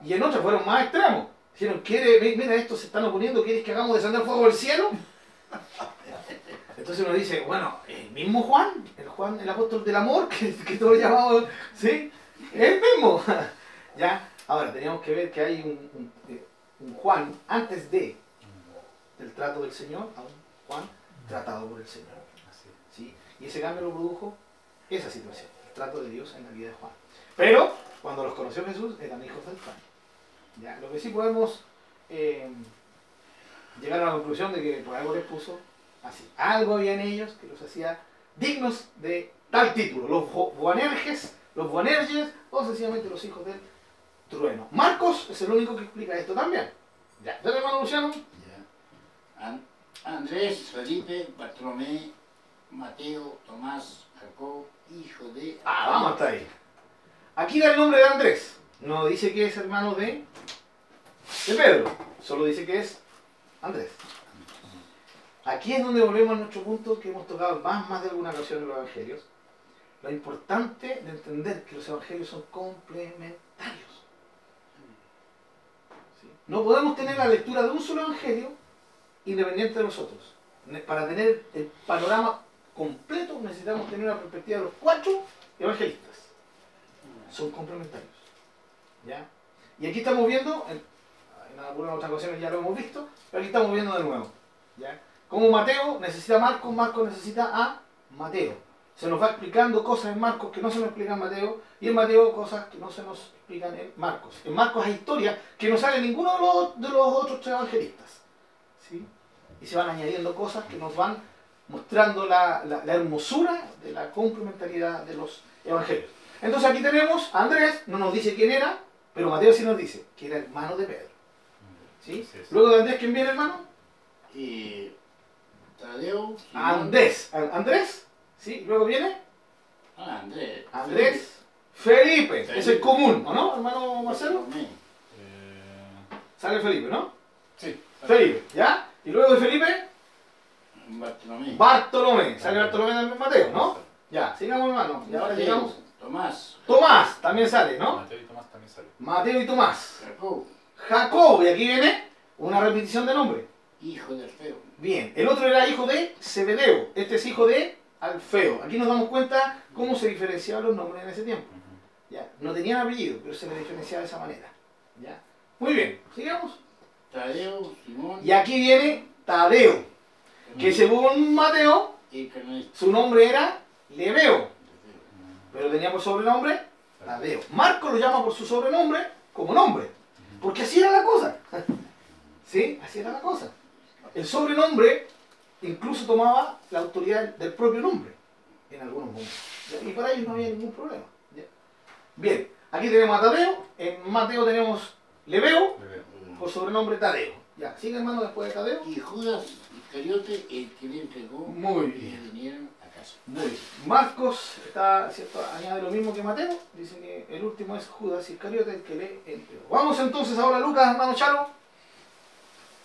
Y en otros fueron más extremos. Dijeron, ¿quiere, mi- mira, estos se están oponiendo, ¿quieres que hagamos descender fuego del cielo? Entonces uno dice, bueno, el mismo Juan, el Juan, el apóstol del amor, que, que todos llamamos, ¿sí? El mismo. ¿Ya? Ahora, teníamos que ver que hay un, un- un Juan antes de del trato del Señor, a un Juan tratado por el Señor. ¿sí? Y ese cambio lo produjo esa situación. trato de Dios en la vida de Juan. Pero cuando los conoció Jesús eran hijos del pan. ¿Ya? Lo que sí podemos eh, llegar a la conclusión de que por algo les puso así. Algo había en ellos que los hacía dignos de tal título. Los Bo- Boanerges, los Boanerges o sencillamente los hijos del trueno. Marcos es el único que explica esto también. Ya, ¿ya hermano Luciano? Ya. An- Andrés, Felipe, Bartolomé, Mateo, Tomás, Jacob, hijo de... Ah, vamos hasta ahí. Aquí da el nombre de Andrés. No dice que es hermano de, de Pedro. Solo dice que es Andrés. Aquí es donde volvemos a nuestro punto que hemos tocado más, más de alguna ocasión en los evangelios. Lo importante de entender que los evangelios son complementarios. No podemos tener la lectura de un solo evangelio independiente de los otros. Para tener el panorama completo necesitamos tener una perspectiva de los cuatro evangelistas. Son complementarios. ¿Ya? Y aquí estamos viendo, en, algunas otras ocasiones ya lo hemos visto, pero aquí estamos viendo de nuevo. ¿Ya? Como Mateo necesita a Marcos, Marcos necesita a Mateo. Se nos va explicando cosas en Marcos que no se nos explican en Mateo, y en Mateo cosas que no se nos explican en Marcos. En Marcos hay historias que no sale ninguno de los, de los otros evangelistas. ¿sí? Y se van añadiendo cosas que nos van mostrando la, la- la hermosura de la complementariedad de los evangelios. Entonces aquí tenemos a Andrés, no nos dice quién era, pero Mateo sí nos dice que era hermano de Pedro. ¿sí? Luego de Andrés, ¿quién viene hermano? Y Tadeo, Andrés. Andrés, ¿sí? Luego viene Ah, Andrés. Andrés Felipe. Es el Felipe. común, ¿o no, hermano Marcelo? Eh, Sale Felipe, ¿no? sí. Felipe, ¿ya? Y luego de Felipe, Bartolomé. Bartolomé. Sale Bartolomé también Mateo, ¿no? Ya, sigamos hermano. Y ahora llegamos. Tomás, Tomás también sale, ¿no? Mateo y Tomás también salen. Mateo y Tomás. Jacob, Jacob, y aquí viene una repetición de nombre. hijo de Alfeo. Bien, el otro era hijo de Zebedeo, este es hijo de Alfeo. Aquí nos damos cuenta cómo se diferenciaban los nombres en ese tiempo. Ya, no tenían apellido, pero se les diferenciaba de esa manera. Ya. Muy bien, sigamos. Tadeo, Simón, Y aquí viene Tadeo, que según Mateo, su nombre era Leveo, pero tenía por sobrenombre Tadeo. Marco lo llama por su sobrenombre como nombre, porque así era la cosa. ¿Sí? Así era la cosa. El sobrenombre incluso tomaba la autoridad del propio nombre en algunos momentos. Y para ellos no había ningún problema. Bien, aquí tenemos a Tadeo, en Mateo tenemos Leveo, Le veo. por sobrenombre Tadeo. Ya, sigue hermano después de Tadeo. Y Judas Iscariote, el que le entregó Muy y bien. Marcos está, ¿cierto? añade lo mismo que Mateo, dice que el último es Judas Iscariote el que le entregó. Vamos entonces ahora a Lucas, hermano Charo.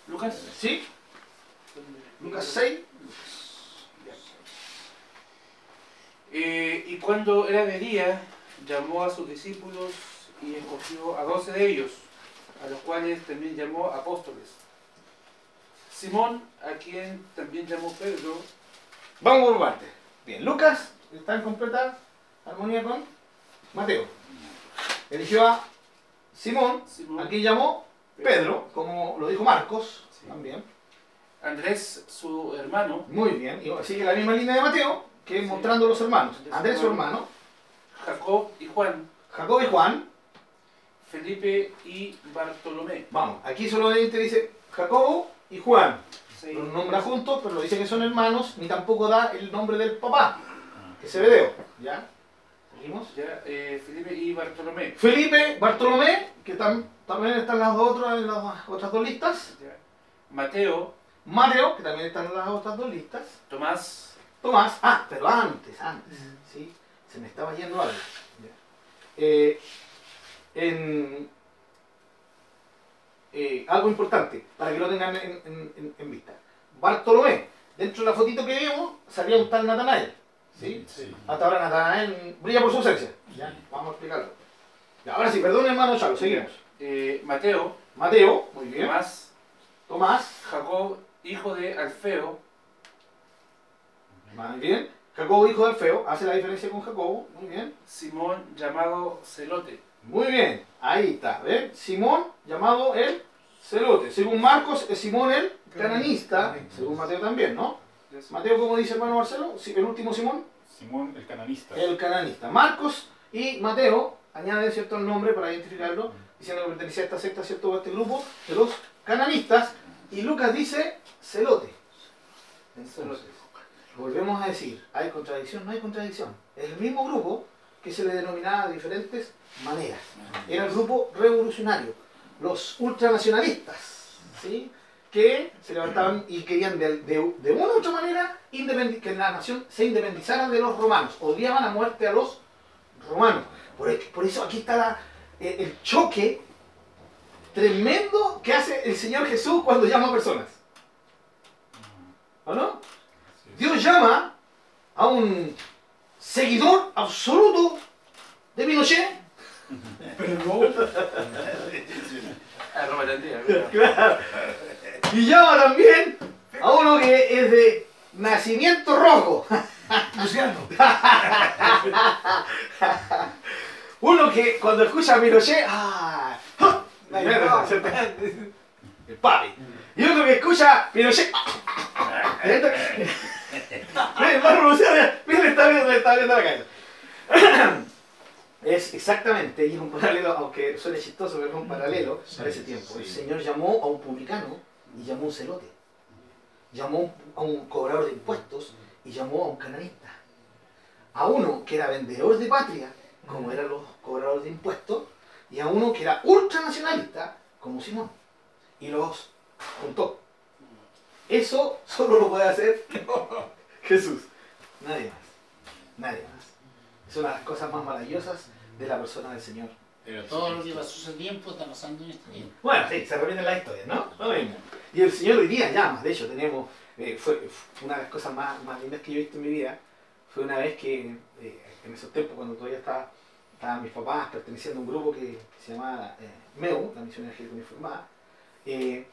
Lucas. ¿Sí? Lucas 6. Eh, y cuando era de día, llamó a sus discípulos y escogió a doce de ellos, a los cuales también llamó apóstoles. Simón, a quien también llamó Pedro, Vamos por partes. Bien, Lucas está en completa armonía con Mateo. Eligió a Simón, Simón, a quien llamó Pedro, como lo dijo Marcos Sí. también. Andrés, su hermano, Muy bien, y sigue la misma línea de Mateo, que Sí. mostrando los hermanos. Andrés su hermano. hermano, Jacob y Juan, Jacob y Juan. Felipe y Bartolomé. Vamos, aquí solamente dice Jacobo y Juan. Los nombra juntos, pero no dice que son hermanos, ni tampoco da el nombre del papá, que es Zebedeo. ¿Ya? ¿Seguimos? Ya, eh, Felipe y Bartolomé. Felipe, Bartolomé, que tam- también están las dos otras en las otras dos listas. Ya. Mateo, Mateo, que también están en las otras dos listas. Tomás, Tomás, ah, pero antes, antes, ¿sí? Se me estaba yendo algo. Eh, en, eh, algo importante, para que lo tengan en, en- en- en vista. Bartolomé, dentro de la fotito que vimos, salía un tal Natanael. ¿sí? Sí. Hasta ahora Natanael brilla por su ausencia. Ya, vamos a explicarlo. Ya, ahora sí, perdón hermano Chalo, seguimos. eh, Mateo, Mateo, muy bien. Tomás, Tomás, Jacob, hijo de Alfeo, muy bien. Jacobo, hijo de Alfeo, hace la diferencia con Jacobo, muy bien. Simón, llamado Celote. Muy bien, ahí está, ¿ven? Simón, llamado el celote. Según Marcos, es Simón el cananista, según Mateo también, ¿no? Mateo, como dice hermano Marcelo, el último Simón, Simón el cananista. el cananista. Marcos y Mateo añaden cierto el nombre para identificarlo, diciendo que pertenecía a esta secta, cierto, a este grupo de los cananistas. Y Lucas dice celote. Entonces, volvemos a decir, ¿hay contradicción? No hay contradicción. Es el mismo grupo que se le denominaba de diferentes maneras. Era el grupo revolucionario, los ultranacionalistas, ¿sí? que se levantaban y querían de, de- de una u otra manera que la nación se independizara de los romanos. Odiaban a muerte a los romanos. Por, por eso aquí está eh, el choque tremendo que hace el Señor Jesús cuando llama a personas. ¿O no? Dios llama a un seguidor absoluto de Pinochet. Pero no, Ah, Roma Tandía, ¿verdad? Claro. Y llama también a uno que es de nacimiento rojo. Luciano. Uno que cuando escucha a Pinochet, ¡ah! ¡ah! El papi. Y otro que escucha a Pinochet, ¡ah! Mira, el está viendo, está viendo la cara. Es exactamente, y es un paralelo, aunque suene chistoso, pero es un paralelo Sí, para ese tiempo. El. Señor llamó a un publicano y llamó a un celote. Llamó a un cobrador de impuestos y llamó a un cananista. A uno que era vendedor de patria, como eran los cobradores de impuestos, y a uno que era ultranacionalista, como Simón. Y los juntó. Eso solo lo puede hacer Jesús. Nadie más. Nadie más. Es una de las cosas más maravillosas de la persona del Señor. Pero todo lo que pasó ese tiempo está pasando en este tiempo. Bueno, sí, se repiten las historias, ¿no? Lo mismo. Y el Señor hoy día llama, de hecho tenemos, eh, fue, fue una de las cosas más, más lindas que yo he visto en mi vida, fue una vez que eh, en esos tiempos cuando todavía estaba, estaban mis papás perteneciendo a un grupo que se llamaba eh, MEU, la Misión Evangélica Uniformada, eh,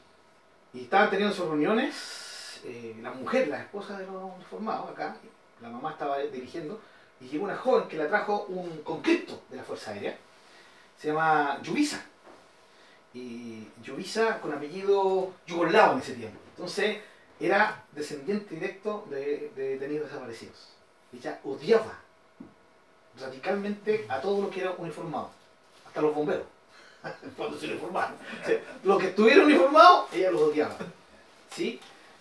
y estaban teniendo sus reuniones, eh, la mujer, la esposa de los uniformados acá, la mamá estaba dirigiendo, y llegó una joven que la trajo un conscripto de la Fuerza Aérea, se llama Yubisa y Yubisa con apellido yugoslavo en ese tiempo. Entonces era descendiente directo de, de detenidos desaparecidos. Ella odiaba radicalmente a todo lo que era uniformado, hasta los bomberos, cuando se uniformaron. O los que estuvieron uniformados, ella los odiaba. ¿Sí?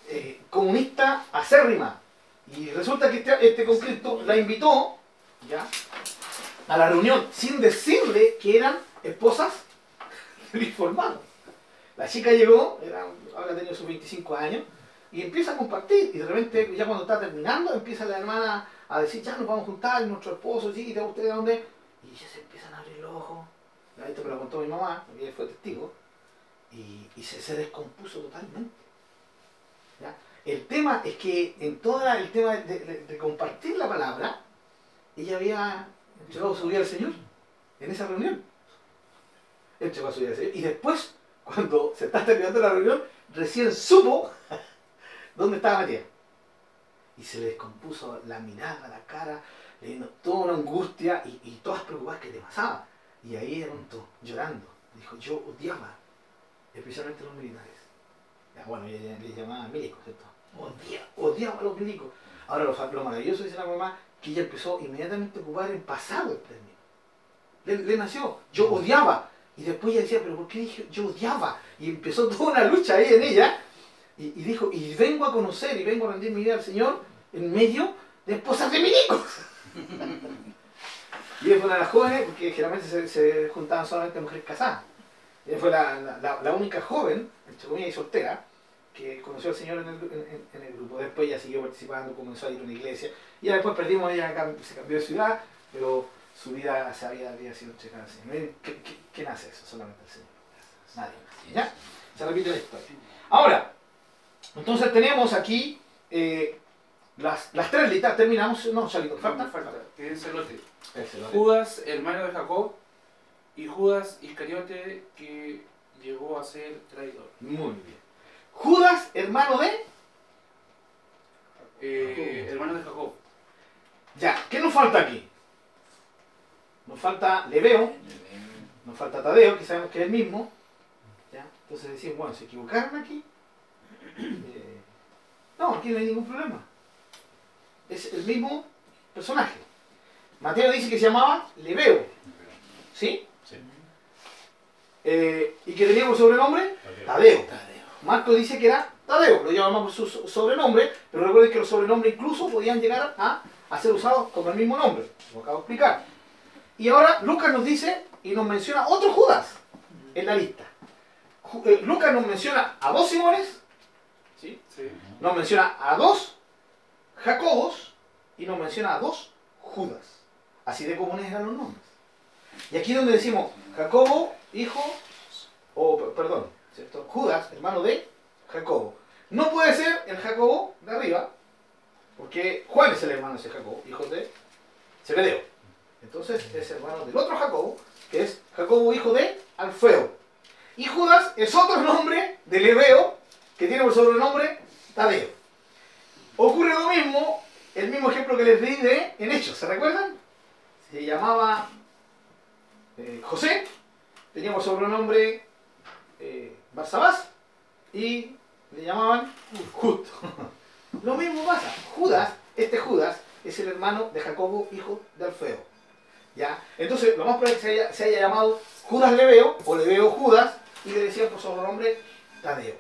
Eh, comunista acérrima. Y resulta que este, este conflicto la invitó ¿ya? a la reunión sin decirle que eran esposas uniformados. La chica llegó, era, había tenido sus 25 años, y empieza a compartir. Y de repente, ya cuando está terminando, empieza la hermana a decir, ya nos vamos a juntar, nuestro esposo, sí, ¿y usted de dónde? Y ellas se empiezan a abrir los ojos. Ya, Esto me lo contó mi mamá, ella fue testigo. Y, y se descompuso totalmente. El tema es que en todo el tema de, compartir la palabra, ella había entregado su vida al Señor en esa reunión. Entregó su vida al Señor. Y después, cuando se está terminando la reunión, recién supo dónde estaba metida. Y se le descompuso la mirada, la cara, le vino toda una angustia y, y todas preocupadas que le pasaba. Y ahí pronto, llorando, dijo, yo odiaba, especialmente los militares. Bueno, ella le llamaba milicos, ¿cierto? Odiaba, odiaba a los milicos. Ahora lo, lo maravilloso, dice la mamá, que ella empezó inmediatamente a ocupar en pasado el término. Le, le nació, yo odiaba. Y después ella decía, pero ¿por qué dije yo odiaba? Y empezó toda una lucha ahí en ella. Y, y dijo, y vengo a conocer y vengo a rendir mi vida al Señor en medio de esposas de milicos. y ella fue una de las jóvenes, porque generalmente se, se juntaban solamente mujeres casadas. Ella fue la, la- la- la única joven, entre comillas, y soltera, que conoció al Señor en el, en- en el grupo. Después ella siguió participando, comenzó a ir a una iglesia. Y ya después perdimos, ella se cambió de ciudad, pero su vida se había, había sido entregada al Señor. ¿qué- qué- ¿Quién hace eso? Solamente el Señor. Nadie. ¿Ya? Se repite la historia. Ahora, entonces tenemos aquí eh, las, las tres listas. Terminamos. No, Chalito, falta. Falta, falta, que es Celote. Judas, hermano de Jacob, y Judas Iscariote, que llegó a ser traidor. Muy bien. Judas, hermano de. Eh, hermano de Jacob. Ya, ¿qué nos falta aquí? Nos falta Leveo, nos falta Tadeo, que sabemos que es el mismo. ¿ya? Entonces decimos, bueno, ¿se equivocaron aquí? Eh, no, aquí no hay ningún problema. Es el mismo personaje. Mateo dice que se llamaba Leveo. ¿Sí? Sí. Eh, y que tenía por sobrenombre Tadeo. Marcos dice que era Tadeo, lo llamamos por su sobrenombre, pero recuerden que los sobrenombres incluso podían llegar a, a ser usados como el mismo nombre, lo acabo de explicar. Y ahora Lucas nos dice y nos menciona otro Judas en la lista. Eh, Lucas nos menciona a dos Simones, ¿sí? Sí. nos menciona a dos Jacobos y nos menciona a dos Judas. Así de comunes eran los nombres. Y aquí es donde decimos Jacobo, hijo, o per- perdón, ¿cierto? Judas, hermano de Jacobo. No puede ser el Jacobo de arriba, porque Juan es el hermano de ese Jacobo, hijo de Zebedeo. Entonces es hermano del otro Jacobo, que es Jacobo, hijo de Alfeo. Y Judas es otro nombre de Leveo, que tiene por sobrenombre Tadeo. Ocurre lo mismo, el mismo ejemplo que les di de en Hechos, ¿se recuerdan? Se llamaba eh, José, tenía por sobrenombre eh, Barsabás y le llamaban Justo. lo mismo pasa, Judas, este Judas es el hermano de Jacobo, hijo de Alfeo. ¿Ya? Entonces, lo más probable es que se haya, se haya llamado Judas Leveo o Leveo Judas y le decían por sobrenombre Tadeo.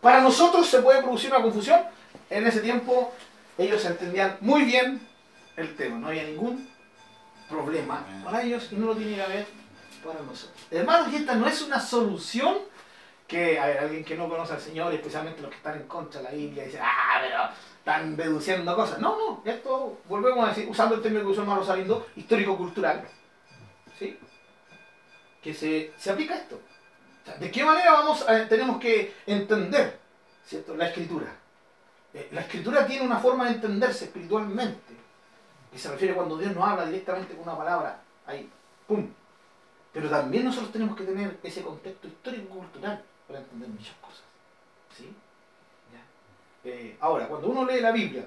Para nosotros se puede producir una confusión. En ese tiempo ellos entendían muy bien el tema, no había ningún problema para ellos y no lo tiene que haber para nosotros. Hermanos, y esta no es una solución que a ver, alguien que no conoce al Señor, especialmente los que están en contra de la Biblia, dicen, ah, pero están deduciendo cosas. No, no, esto, volvemos a decir, usando el término que usó hermano histórico-cultural, ¿sí? Que se, se aplica esto. O sea, ¿De qué manera vamos a- tenemos que entender ¿cierto? la escritura? Eh, la escritura tiene una forma de entenderse espiritualmente, que se refiere cuando Dios nos habla directamente con una palabra, ahí, ¡pum! Pero también nosotros tenemos que tener ese contexto histórico-cultural para entender muchas cosas. ¿Sí? Eh, ahora, cuando uno lee la Biblia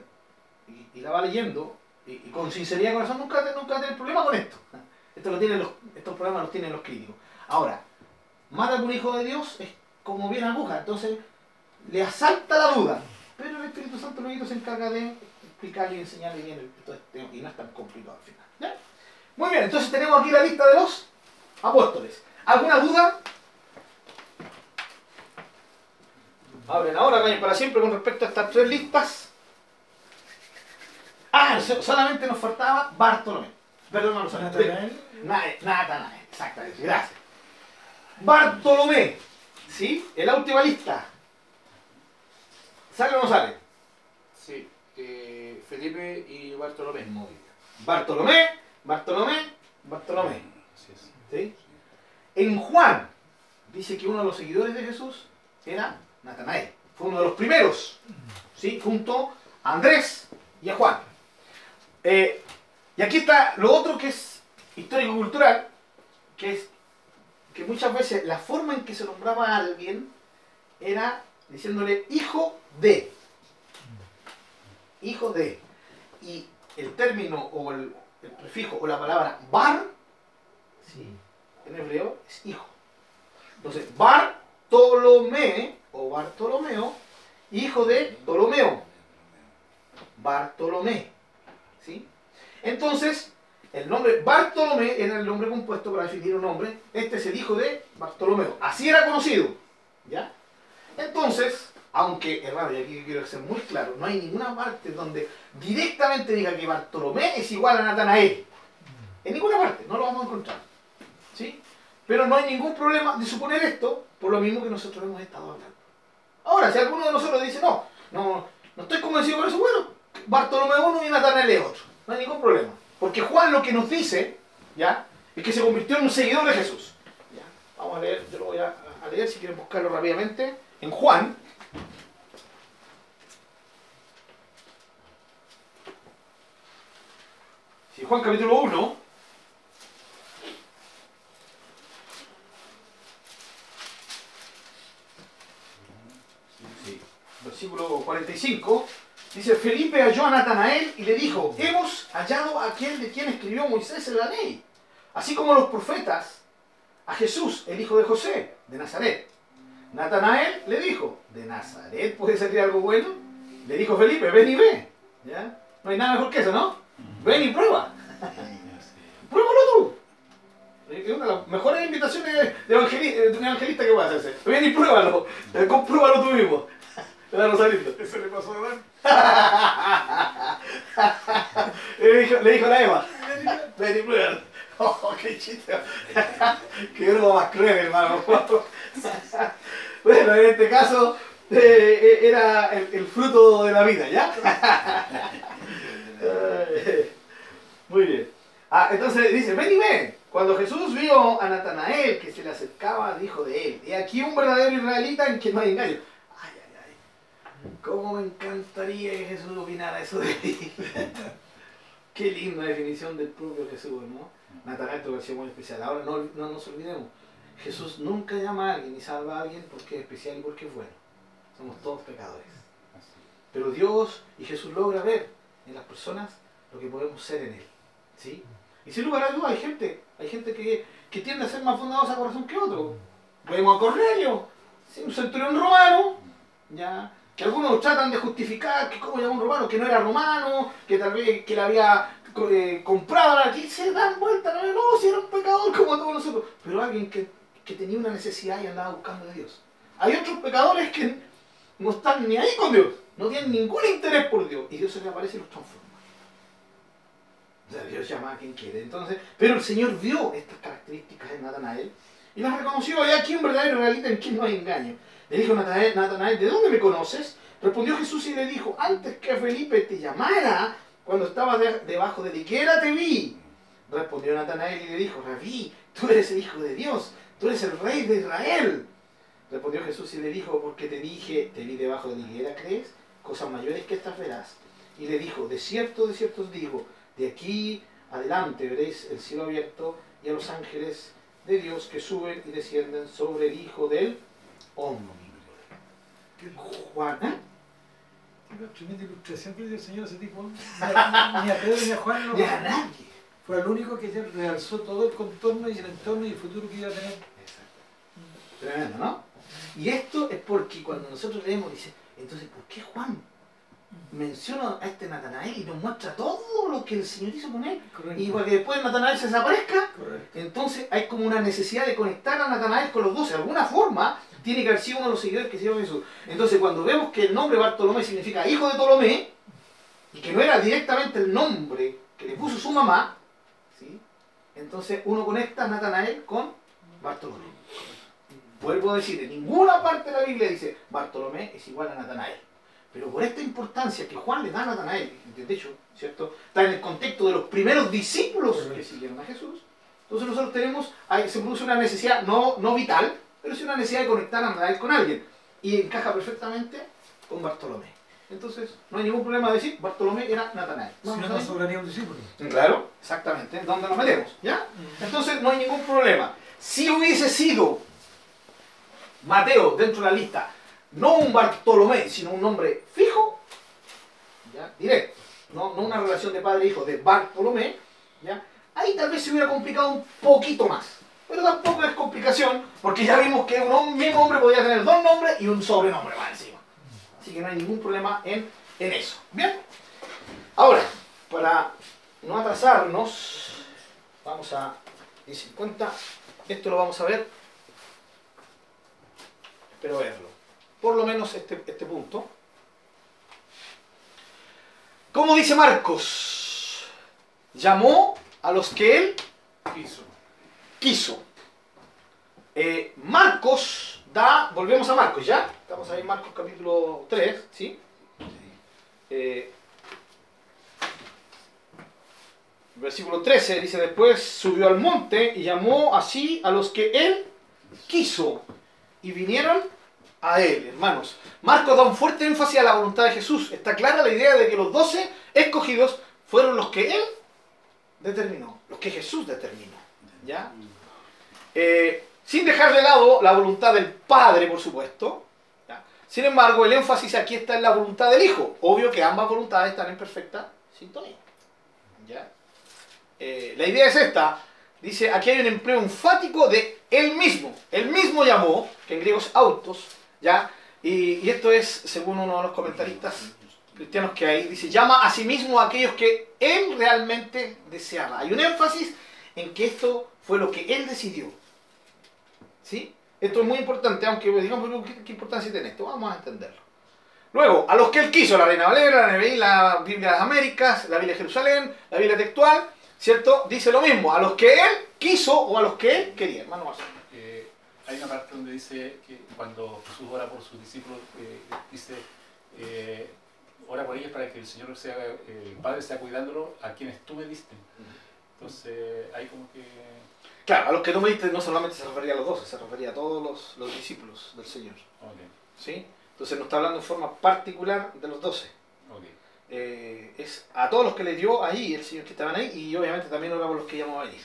y, la va leyendo, y, con sinceridad de corazón, nunca, nunca tener problema con esto. Estos problemas los tienen los críticos. Ahora, mata a un hijo de Dios es como bien aguja, entonces le asalta la duda. Pero el Espíritu Santo luego se encarga de explicarle y enseñarle bien todo este y no es tan complicado al final. Muy bien, entonces tenemos aquí la lista de los apóstoles. ¿Alguna duda? Abren ahora, para siempre con respecto a estas tres listas. Ah, so- solamente nos faltaba Bartolomé. Perdón, no lo sabía. Natanael. Na- Natanael, exactamente, gracias. Bartolomé, ¿sí? En la última lista. ¿Sale o no sale? Sí. Eh, Felipe y Bartolomé. Bartolomé, Bartolomé, Bartolomé. En Juan, dice que uno de los seguidores de Jesús era Natanael. Fue uno de los primeros, ¿sí? Junto a Andrés y a Juan. Eh, y aquí está lo otro que es histórico-cultural, que es que muchas veces la forma en que se nombraba a alguien era diciéndole hijo de. Hijo de. Y el término o el, el prefijo o la palabra bar, sí, en hebreo es hijo. Entonces, Bartolomé o Bartolomeo, hijo de Ptolomeo. Bartolomé. ¿Sí? Entonces, el nombre Bartolomé era el nombre compuesto para definir un nombre. Este es el hijo de Bartolomeo. Así era conocido. ¿Ya? Entonces, aunque, hermano, y aquí quiero ser muy claro, no hay ninguna parte donde directamente diga que Bartolomé es igual a Natanael. En ninguna parte, no lo vamos a encontrar. ¿Sí? Pero no hay ningún problema de suponer esto por lo mismo que nosotros hemos estado hablando. Ahora, si alguno de nosotros dice, no, no, no estoy convencido por eso, bueno, Bartolomé uno y Natanael es otro. No hay ningún problema. Porque Juan lo que nos dice, ¿ya? Es que se convirtió en un seguidor de Jesús. ¿ya? Vamos a leer, yo lo voy a, leer si quieren buscarlo rápidamente. En Juan. Sí, Juan capítulo 1. Sí, versículo 45. Dice, Felipe halló a Natanael y le dijo, hemos hallado a aquel de quien escribió Moisés en la ley, así como los profetas, a Jesús, el hijo de José, de Nazaret. Natanael le dijo, ¿de Nazaret puede salir algo bueno? Le dijo Felipe, ven y ve. ¿Ya? No hay nada mejor que eso, ¿no? Ven y prueba. Pruébalo tú. Es una de las mejores invitaciones de, evangeli- de un evangelista que puedes hacer. Ven y pruébalo. Compruébalo tú mismo. ¿Verdad, Rosalito? Eso le pasó a Dan. Le dijo, le dijo la Eva. Ven y pruébalo. Oh, qué chiste. qué broma más cruel, hermano. bueno, en este caso eh, era el, el fruto de la vida, ¿ya? Muy bien. Ah, entonces dice, ven y ven. Cuando Jesús vio a Natanael que se le acercaba, dijo de él, y aquí un verdadero israelita en quien no hay engaño. ¿Cómo me encantaría que Jesús opinara eso de mí? Qué linda definición del propio Jesús, ¿no? Natanael te pareció muy especial. Ahora no, no nos olvidemos, Jesús nunca llama a alguien y salva a alguien porque es especial y porque es bueno. Somos todos pecadores. Pero Dios y Jesús logra ver en las personas lo que podemos ser en Él. ¿sí? Y sin lugar a dudas hay gente, hay gente que, que tiende a ser más bondadosa a corazón que otro. Vemos a Cornelio, sí, un centurión romano, ya, que algunos tratan de justificar que cómo llamó un romano, que no era romano, que tal vez que le había eh, comprado, aquí se dan vuelta, no, no, si era un pecador como todos nosotros, pero alguien que, que tenía una necesidad y andaba buscando a Dios. Hay otros pecadores que no están ni ahí con Dios, no tienen ningún interés por Dios, y Dios se le aparece y los transforma. O sea, Dios llama a quien quiere. Entonces, pero el Señor vio estas características en Natanael y las reconoció. Hay aquí un verdadero realista en quien no hay engaño. Le dijo Natanael, ¿de dónde me conoces? Respondió Jesús y le dijo, antes que Felipe te llamara, cuando estabas de- debajo de la higuera te vi. Respondió Natanael y le dijo, Rabí, tú eres el Hijo de Dios, tú eres el Rey de Israel. Respondió Jesús y le dijo, porque te dije, te vi debajo de la higuera, ¿crees? Cosas mayores que estas verás. Y le dijo, de cierto, de cierto os digo, de aquí adelante veréis el cielo abierto y a los ángeles de Dios que suben y descienden sobre el Hijo del Hombre. Juan, ¿eh? Una tremenda ilustración que le dio el Señor a ese tipo. Ni a, Pedro ni a Juan lo Ni a nadie. Fue el único que ya realzó todo el contorno y el entorno y el futuro que iba a tener. Tremendo, ¿no? Y esto es porque cuando nosotros leemos, dice, entonces, ¿por qué Juan menciona a este Natanael y nos muestra todo lo que el Señor hizo con él? Correcto. Y para que después Natanael se desaparezca, Correcto. entonces hay como una necesidad de conectar a Natanael con los dos. De alguna forma, tiene que haber sido uno de los seguidores que siguió a Jesús. Entonces, cuando vemos que el nombre Bartolomé significa hijo de Ptolomé, y que no era directamente el nombre que le puso su mamá, ¿sí? entonces uno conecta a Natanael con Bartolomé. Vuelvo a decir, en ninguna parte de la Biblia dice Bartolomé es igual a Natanael. Pero por esta importancia que Juan le da a Natanael, de hecho, ¿cierto? Está en el contexto de los primeros discípulos que siguieron a Jesús. Entonces nosotros tenemos, se produce una necesidad, no, no vital, pero sí una necesidad de conectar a Natanael con alguien. Y encaja perfectamente con Bartolomé. Entonces, no hay ningún problema de decir Bartolomé era Natanael. Si ¿Vamos no ver? sobraría un discípulo. Claro, exactamente. ¿Dónde nos metemos? ¿Ya? Entonces no hay ningún problema. Si hubiese sido Mateo dentro de la lista, no un Bartolomé, sino un nombre fijo, ¿ya? directo, no, no una relación de padre e hijo de Bartolomé, ¿ya? ahí tal vez se hubiera complicado un poquito más. Pero tampoco es complicación, porque ya vimos que un mismo hombre podía tener dos nombres y un sobrenombre más encima. Así que no hay ningún problema en, en eso. ¿Bien? Ahora, para no atrasarnos, vamos a 10.50. Esto lo vamos a ver. Espero verlo. Por lo menos este, este punto. ¿Cómo dice Marcos? Llamó a los que él Quiso. Quiso. Eh, Marcos da, volvemos a Marcos, ¿ya? Estamos ahí en Marcos capítulo 3, ¿sí? Eh, versículo 13 dice, después subió al monte y llamó así a los que él quiso y vinieron a él, hermanos. Marcos da un fuerte énfasis a la voluntad de Jesús. Está clara la idea de que los doce escogidos fueron los que él determinó, los que Jesús determinó. ¿Ya? Eh, sin dejar de lado la voluntad del Padre, por supuesto. Sin embargo, el énfasis aquí está en la voluntad del Hijo. Obvio que ambas voluntades están en perfecta sintonía. ¿ya? Eh, la idea es esta. Dice, aquí hay un empleo enfático de él mismo. Él mismo llamó, que en griego es autos, ¿ya? Y, y esto es, según uno de los comentaristas, cristianos que hay, dice, llama a sí mismo a aquellos que él realmente deseaba. Hay un énfasis en que esto fue lo que él decidió. ¿Sí? Esto es muy importante, aunque digamos, ¿qué, qué importancia tiene esto? Vamos a entenderlo. Luego, a los que él quiso, la Reina Valera, la NBI, la Biblia de las Américas, la Biblia de Jerusalén, la Biblia textual, ¿cierto? Dice lo mismo, a los que él quiso o a los que él quería. Hermano Marcelo. Eh, hay una parte donde dice que cuando Jesús ora por sus discípulos, eh, dice, eh, ora por ellos para que el Señor sea, el Padre sea cuidándolo a quienes tú me diste. Entonces, hay como que... Claro, a los que tú me diste no solamente se refería a los doce, se refería a todos los, los discípulos del Señor. Ok, ¿Sí? Entonces no está hablando en forma particular de los doce. ok. Eh, es a todos los que le dio ahí el Señor que estaban ahí y obviamente también por los que llamó a venir.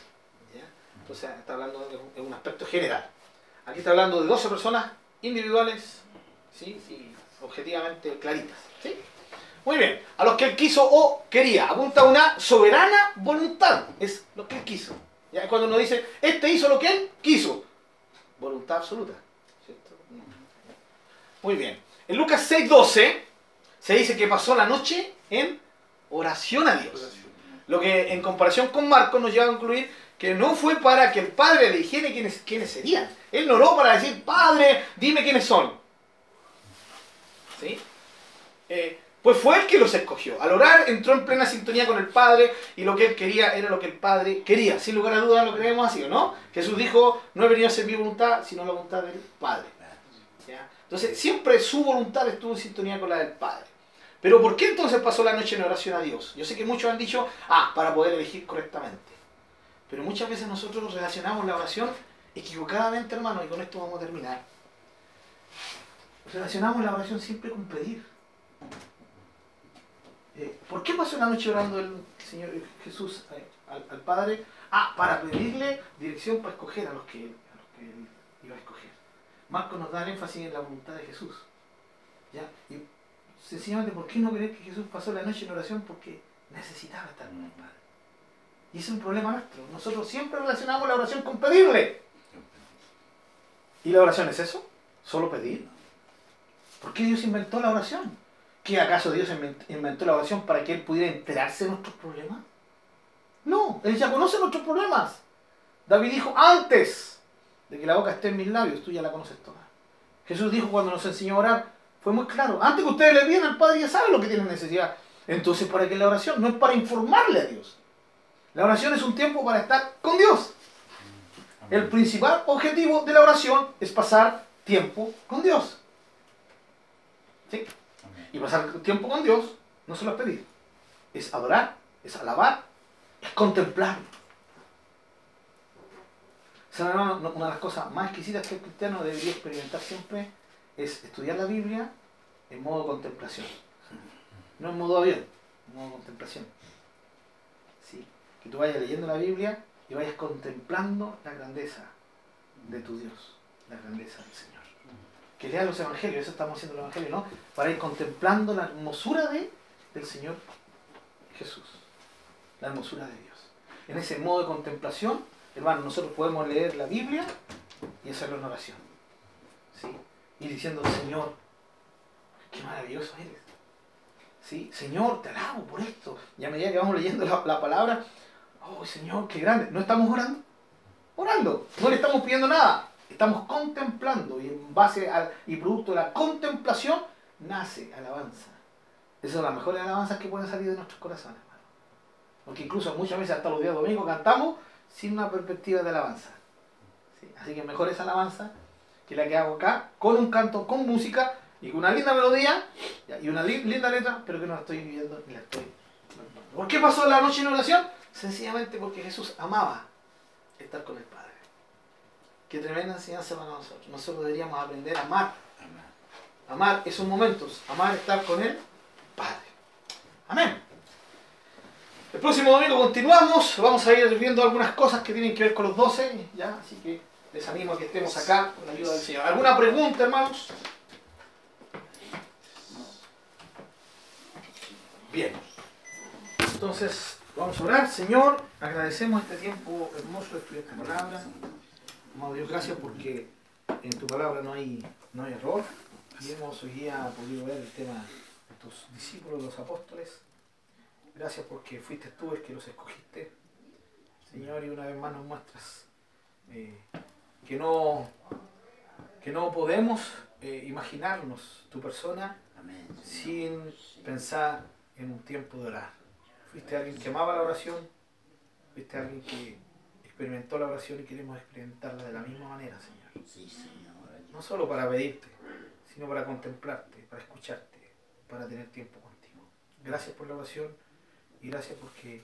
¿ya? Entonces está hablando de un aspecto general. Aquí está hablando de 12 personas individuales ¿sí? y objetivamente claritas. ¿sí? Muy bien, a los que él quiso o quería, apunta una soberana voluntad, es lo que él quiso. ¿ya? Cuando uno dice, este hizo lo que él quiso, voluntad absoluta. ¿cierto? Muy bien, en Lucas 6:12 se dice que pasó la noche en oración a Dios. Lo que en comparación con Marcos nos lleva a concluir que no fue para que el Padre le dijera quiénes, quiénes serían. Él no oró para decir, Padre, dime quiénes son. ¿Sí? Eh, pues fue él que los escogió. Al orar entró en plena sintonía con el Padre y lo que él quería era lo que el Padre quería. Sin lugar a dudas lo creemos así, ¿o no? Jesús dijo, no he venido a hacer mi voluntad, sino la voluntad del Padre. ¿Ya? Entonces, siempre su voluntad estuvo en sintonía con la del Padre. Pero ¿por qué entonces pasó la noche en oración a Dios? Yo sé que muchos han dicho, ah, para poder elegir correctamente. Pero muchas veces nosotros relacionamos la oración equivocadamente, hermano, y con esto vamos a terminar. Relacionamos la oración siempre con pedir. Eh, ¿Por qué pasó la noche orando el Señor Jesús eh, al, al Padre? Ah, para pedirle dirección para escoger a los que, él- a los que él iba a escoger. Marcos nos da el énfasis en la voluntad de Jesús. ¿Ya? Y sencillamente, ¿por qué no creer que Jesús pasó la noche en oración? Porque necesitaba estar con el Padre. Y ese es un problema nuestro. Nosotros siempre relacionamos la oración con pedirle. ¿Y la oración es eso? ¿Solo pedir? ¿Por qué Dios inventó la oración? ¿Qué acaso Dios invent- inventó la oración para que Él pudiera enterarse de nuestros problemas? No, Él ya conoce nuestros problemas. David dijo, antes de que la boca esté en mis labios, tú ya la conoces toda. Jesús dijo cuando nos enseñó a orar, fue muy claro, antes que ustedes le pidan al Padre ya sabe lo que tienen necesidad. Entonces, ¿para qué la oración? No es para informarle a Dios. La oración es un tiempo para estar con Dios. El principal objetivo de la oración es pasar tiempo con Dios. ¿Sí? Y pasar tiempo con Dios no solo es pedir, es adorar, es alabar, es contemplar. Una de las cosas más exquisitas que el cristiano debería experimentar siempre es estudiar la Biblia en modo contemplación. No en modo avión, en modo contemplación. Sí. Que tú vayas leyendo la Biblia y vayas contemplando la grandeza de tu Dios, la grandeza del Señor. Que leas los evangelios, eso estamos haciendo los evangelios, ¿no? Para ir contemplando la hermosura de, del Señor Jesús, la hermosura de Dios. En ese modo de contemplación, hermano, nosotros podemos leer la Biblia y hacerlo en oración. ¿Sí? Y diciendo, Señor, qué maravilloso eres. ¿Sí? Señor, te alabo por esto. Y a medida que vamos leyendo la, la palabra, oh Señor, qué grande. ¿No estamos orando? Orando. No le estamos pidiendo nada. Estamos contemplando y en base al, y producto de la contemplación nace alabanza. Esas son las mejores alabanzas que pueden salir de nuestros corazones. Porque incluso muchas veces hasta los días domingos cantamos sin una perspectiva de alabanza. ¿Sí? Así que mejor esa alabanza que la que hago acá, con un canto, con música y con una linda melodía y una li- linda letra, pero que no la estoy viviendo ni la estoy. ¿Por qué pasó la noche en oración? Sencillamente porque Jesús amaba estar con el Padre. Qué tremenda enseñanza para nosotros. Nosotros deberíamos aprender a amar. Amar esos momentos, amar estar con el Padre. Amén. El próximo domingo continuamos, vamos a ir viendo algunas cosas que tienen que ver con los 12, ¿ya? así que les animo a que estemos acá con la ayuda del Señor. ¿Alguna pregunta, hermanos? Bien. Entonces, vamos a orar. Señor, agradecemos este tiempo hermoso de estudiar tu palabra. Amado Dios, gracias porque en tu palabra no hay, no hay error. Y hemos hoy día podido ver el tema de tus discípulos, los apóstoles. Gracias porque fuiste tú el que los escogiste. Señor, y una vez más nos muestras eh, que, no, que no podemos eh, imaginarnos tu persona Amén. sin pensar en un tiempo de orar. Fuiste alguien que amaba la oración, fuiste alguien que experimentó la oración y queremos experimentarla de la misma manera, Señor. Sí, Señor. No solo para pedirte, sino para contemplarte, para escucharte, para tener tiempo contigo. Gracias por la oración y gracias porque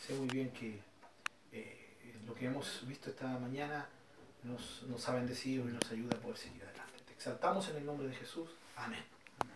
sé muy bien que eh, lo que hemos visto esta mañana nos, nos ha bendecido y nos ayuda a poder seguir adelante. Te exaltamos en el nombre de Jesús. Amén.